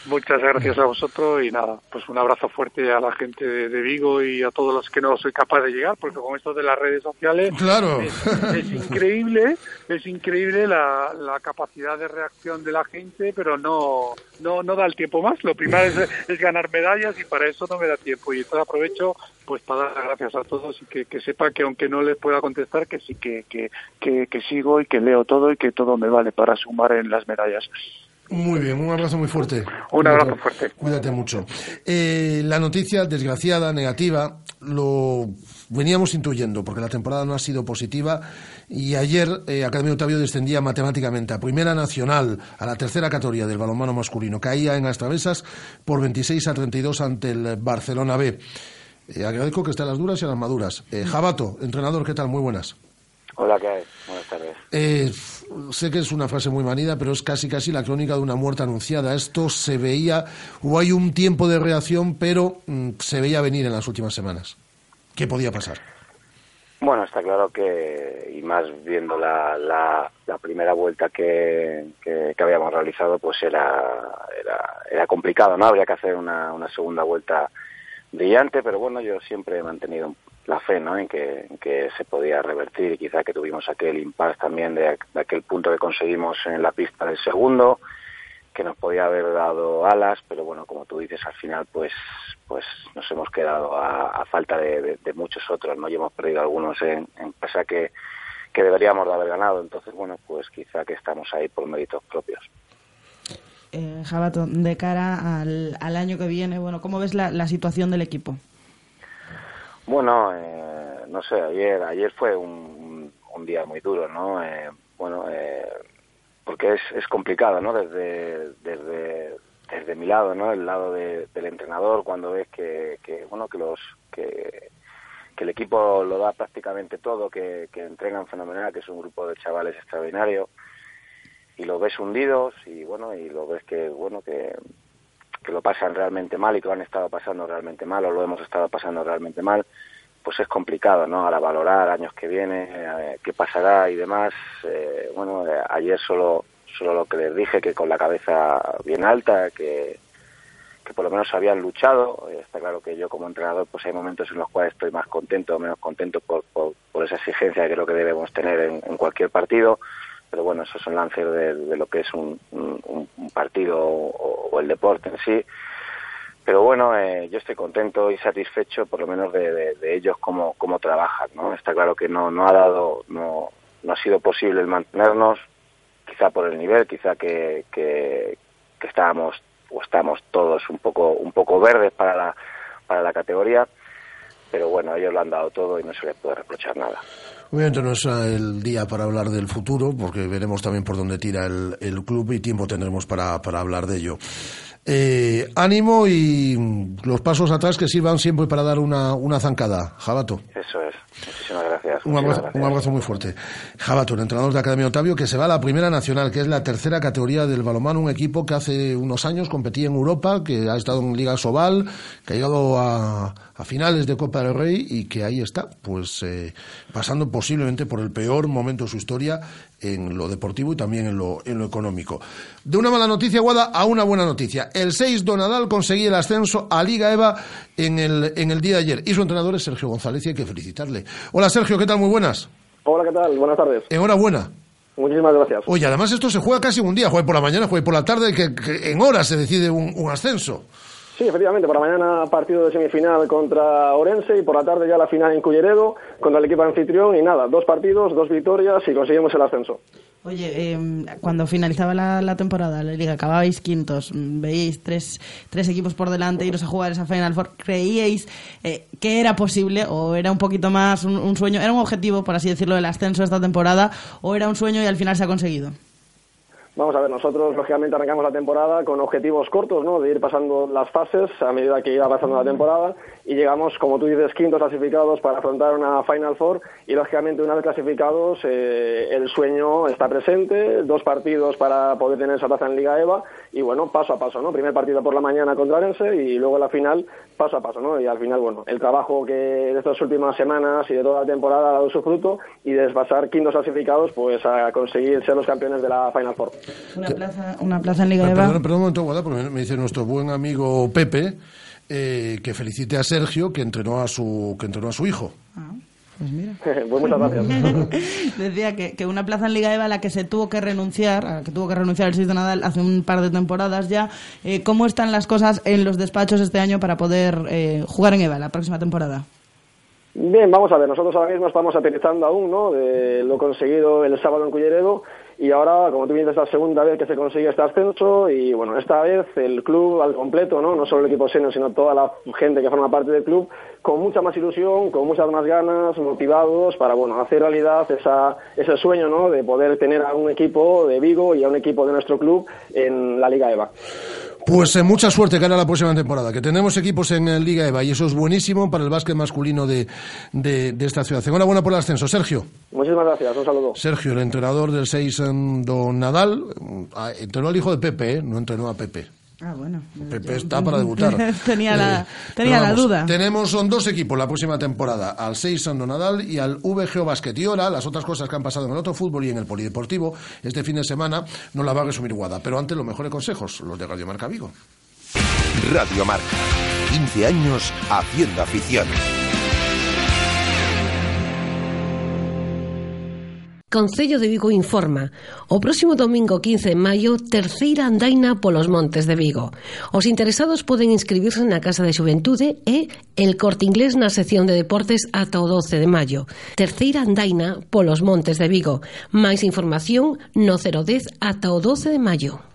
Muchas gracias a vosotros y nada, pues un abrazo fuerte a la gente de, de Vigo y a todos los que no soy capaz de llegar, porque con esto de las redes sociales Claro. es, es increíble, es increíble la, la capacidad de reacción de la gente, pero no no no da el tiempo más. Lo primero es, es ganar medallas y para eso no me da tiempo. Y entonces aprovecho pues para dar las gracias a todos y que, que sepa que aunque no les pueda contestar, que sí que, que, que, que sigo y que leo todo y que todo me vale para sumar en las medallas. Muy bien, un abrazo muy fuerte. Un abrazo fuerte. Cuídate mucho. Eh, la noticia desgraciada, negativa, lo veníamos intuyendo porque la temporada no ha sido positiva y ayer eh, Academia Otavio descendía matemáticamente a Primera Nacional, a la tercera categoría del balonmano masculino. Caía en las travesas por 26 a 32 ante el Barcelona B. Eh, agradezco que esté a las duras y a las maduras. Eh, Jabato, entrenador, ¿qué tal? Muy buenas. Hola, ¿qué hay? Buenas tardes. Sé que es una frase muy manida, pero es casi casi la crónica de una muerte anunciada. Esto se veía, hubo hay un tiempo de reacción, pero mm, se veía venir en las últimas semanas. ¿Qué podía pasar? Bueno, está claro que, y más viendo la, la, la primera vuelta que, que, habíamos realizado, pues era, era, era complicado, ¿no? Habría que hacer una, una segunda vuelta brillante, pero bueno, yo siempre he mantenido la fe, ¿no? En que, en que se podía revertir y quizá que tuvimos aquel impasse también de, aquel punto que conseguimos en la pista del segundo, que nos podía haber dado alas, pero bueno, como tú dices, al final pues pues nos hemos quedado a, a falta de, de- muchos otros, ¿no? Y hemos perdido algunos en, en casa que, que deberíamos de haber ganado. Entonces, bueno, pues quizá que estamos ahí por méritos propios. eh, Jabato, de cara al, al año que viene, bueno, ¿cómo ves la, la situación del equipo? Bueno, eh, no sé, ayer ayer fue un, un día muy duro, ¿no? Eh, bueno, eh, porque es, es complicado, ¿no? Desde, desde, desde mi lado, ¿no? El lado de- del entrenador, cuando ves que, que bueno, que los que, el equipo lo da prácticamente todo, que, que entrenan fenomenal, que es un grupo de chavales extraordinario, y los ves hundidos y bueno, y lo ves que, bueno, que, que lo pasan realmente mal y que lo han estado pasando realmente mal o lo hemos estado pasando realmente mal, pues es complicado, ¿no? Ahora valorar años que viene, eh, qué pasará y demás. Eh, bueno, eh, ayer solo, solo lo que les dije, que con la cabeza bien alta, que, que por lo menos habían luchado. Eh, está claro que yo como entrenador, pues hay momentos en los cuales estoy más contento o menos contento por, por, por esa exigencia que creo que debemos tener en, en cualquier partido. Pero bueno, esos son lances de, lo que es un, un- partido o, el deporte en sí pero bueno, eh, yo estoy contento y satisfecho por lo menos de, de- de ellos cómo, cómo trabajan, ¿no? Está claro que no, no ha dado, no, no ha sido posible el mantenernos, quizá por el nivel, quizá que, que, que estábamos o estamos todos un poco, un poco verdes para la, para la categoría, pero bueno, ellos lo han dado todo y no se les puede reprochar nada. Obviamente no es el día para hablar del futuro, porque veremos también por dónde tira el, el club y tiempo tendremos para, para hablar de ello. Eh, ánimo y los pasos atrás que sirvan siempre para dar una, una zancada. Jabato. Eso es. Muchísimas gracias. Un abrazo, gracias. un abrazo muy fuerte. Jabato, el entrenador de Academia Otavio, que se va a la Primera Nacional, que es la tercera categoría del balonmano, un equipo que hace unos años competía en Europa, que ha estado en Liga Sobal, que ha llegado a, a finales de Copa del Rey y que ahí está, pues eh, pasando posiblemente por el peor momento de su historia en lo deportivo y también en lo, en lo económico. De una mala noticia, Guada, a una buena noticia. El 6 Donadal conseguía el ascenso a Liga EVA en el, en el día de ayer y su entrenador es Sergio González y hay que felicitarle. Hola Sergio, ¿qué tal? Muy buenas. Hola, ¿qué tal? Buenas tardes. Enhorabuena. Muchísimas gracias. Oye, además esto se juega casi un día, juega por la mañana, juega por la tarde, que, que en horas se decide un, un ascenso. Sí, efectivamente, por la mañana partido de semifinal contra Orense y por la tarde ya la final en Culleredo contra el equipo anfitrión y nada, dos partidos, dos victorias y conseguimos el ascenso. Oye, eh, cuando finalizaba la, temporada, la liga, acababais quintos, mm, veíais tres, tres equipos por delante, iros a jugar esa Final Four, ¿creíais eh, que era posible o era un poquito más un, sueño, era un objetivo, por así decirlo, el ascenso esta temporada o era un sueño y al final se ha conseguido? Vamos a ver, nosotros lógicamente arrancamos la temporada con objetivos cortos, ¿no? De ir pasando las fases a medida que iba pasando la temporada y llegamos, como tú dices, quintos clasificados para afrontar una Final Four y lógicamente una vez clasificados eh, el sueño está presente, dos partidos para poder tener esa plaza en Liga EVA y bueno, paso a paso, ¿no? Primer partido por la mañana contra Arense y luego la final paso a paso, ¿no? Y al final, bueno, el trabajo que de estas últimas semanas y de toda la temporada ha dado su fruto y desbasar quintos clasificados pues a conseguir ser los campeones de la Final Four. Una plaza, una plaza en Liga Ah, EVA. Perdón, perdón un momento, Guada, porque me dice nuestro buen amigo Pepe eh, que felicite a Sergio que entrenó a su, que entrenó a su hijo. Pues mira. pues muchas gracias. Decía que, que, una plaza en Liga EVA a la que se tuvo que renunciar, a la que tuvo que renunciar el 6 de Nadal hace un par de temporadas ya. Eh, ¿Cómo están las cosas en los despachos este año para poder eh, jugar en EVA la próxima temporada? Bien, vamos a ver, nosotros ahora mismo estamos aterrizando aún, ¿no? De lo conseguido el sábado en Culleredo y ahora, como tú dices, es la segunda vez que se consigue este ascenso y bueno, esta vez el club al completo, ¿no? No solo el equipo senior, sino toda la gente que forma parte del club, con mucha más ilusión, con muchas más ganas, motivados para, bueno, hacer realidad esa, ese sueño, ¿no? De poder tener a un equipo de Vigo y a un equipo de nuestro club en la Liga EVA. Pues eh, mucha suerte cara a la próxima temporada, que tenemos equipos en eh, Liga EVA y eso es buenísimo para el básquet masculino de, de, de esta ciudad. Enhorabuena por el ascenso, Sergio. Muchísimas gracias, un saludo. Sergio, el entrenador del 6 Don Nadal, eh, entrenó al hijo de Pepe, ¿eh? no entrenó a Pepe. Ah, bueno. Pepe está para debutar. tenía la, Eh, tenía pero la duda. Tenemos son dos equipos la próxima temporada, al 6 San Donadal y al VGO Basket. Y ahora, las otras cosas que han pasado en el otro fútbol y en el polideportivo este fin de semana no la va a resumir Guada. Pero antes, los mejores consejos, los de Radio Marca Vigo. Radio Marca. 15 años haciendo afición. Concello de Vigo informa. O próximo domingo 15 de maio, terceira andaina polos montes de Vigo. Os interesados poden inscribirse na Casa de Xuventude e el Corte Inglés na sección de deportes ata o 12 de maio. Terceira andaina polos montes de Vigo. Máis información no 010 ata o 12 de maio.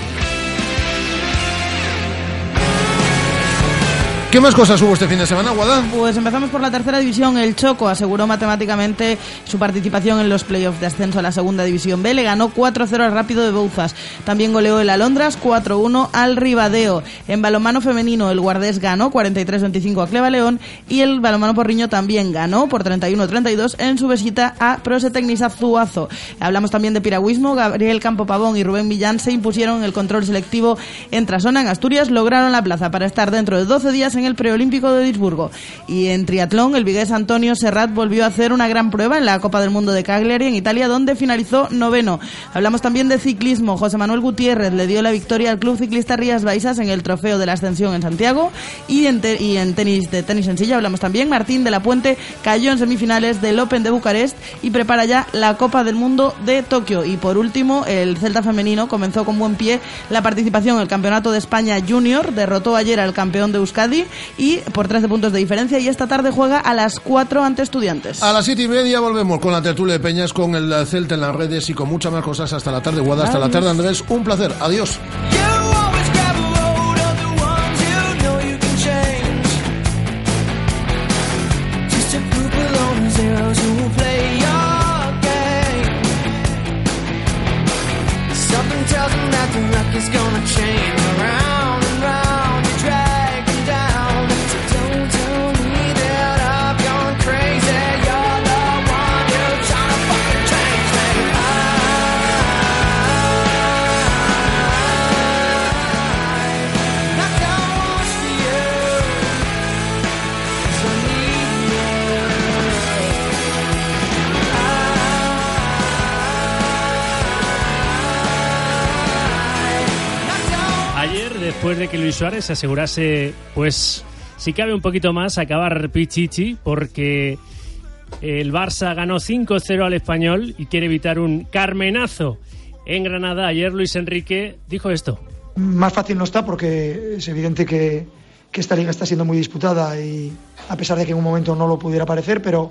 ¿Qué más cosas hubo este fin de semana, Guada? Pues empezamos por la tercera división. El Choco aseguró matemáticamente su participación en los playoffs de ascenso a la segunda división B. Le ganó 4-0 al Rápido de Bouzas. También goleó el Alondras 4-1 al Ribadeo. En balomano femenino, el Guardés ganó 43-25 a Cleva León y el balomano Porriño también ganó por 31-32 en su visita a Prosetecnis Azuazo. Hablamos también de piragüismo. Gabriel Campo Pavón y Rubén Millán se impusieron el control selectivo en Trasona, en Asturias. Lograron la plaza para estar dentro de 12 días en el preolímpico de Duisburgo. Y en triatlón, el vigués Antonio Serrat volvió a hacer una gran prueba en la Copa del Mundo de Cagliari en Italia, donde finalizó noveno. Hablamos también de ciclismo. José Manuel Gutiérrez le dio la victoria al Club Ciclista Rías Baixas en el Trofeo de la Ascensión en Santiago. Y en, te- y en tenis de tenis en silla hablamos también. Martín de la Puente cayó en semifinales del Open de Bucarest y prepara ya la Copa del Mundo de Tokio. Y por último, el Celta femenino comenzó con buen pie la participación en el Campeonato de España Junior. Derrotó ayer al campeón de Euskadi y por 13 puntos de diferencia. Y esta tarde juega a las 4 ante Estudiantes. A las siete y media volvemos con la tertulia de Peñas, con el Celta en las redes y con muchas más cosas hasta la tarde, Guada, hasta la tarde, Andrés. Un placer. Adiós. De que Luis Suárez se asegurase, pues, si cabe un poquito más, acabar Pichichi, porque el Barça ganó 5-0 al español y quiere evitar un carmenazo en Granada. Ayer Luis Enrique dijo esto. Más fácil no está porque es evidente que, que esta liga está siendo muy disputada y a pesar de que en un momento no lo pudiera parecer, pero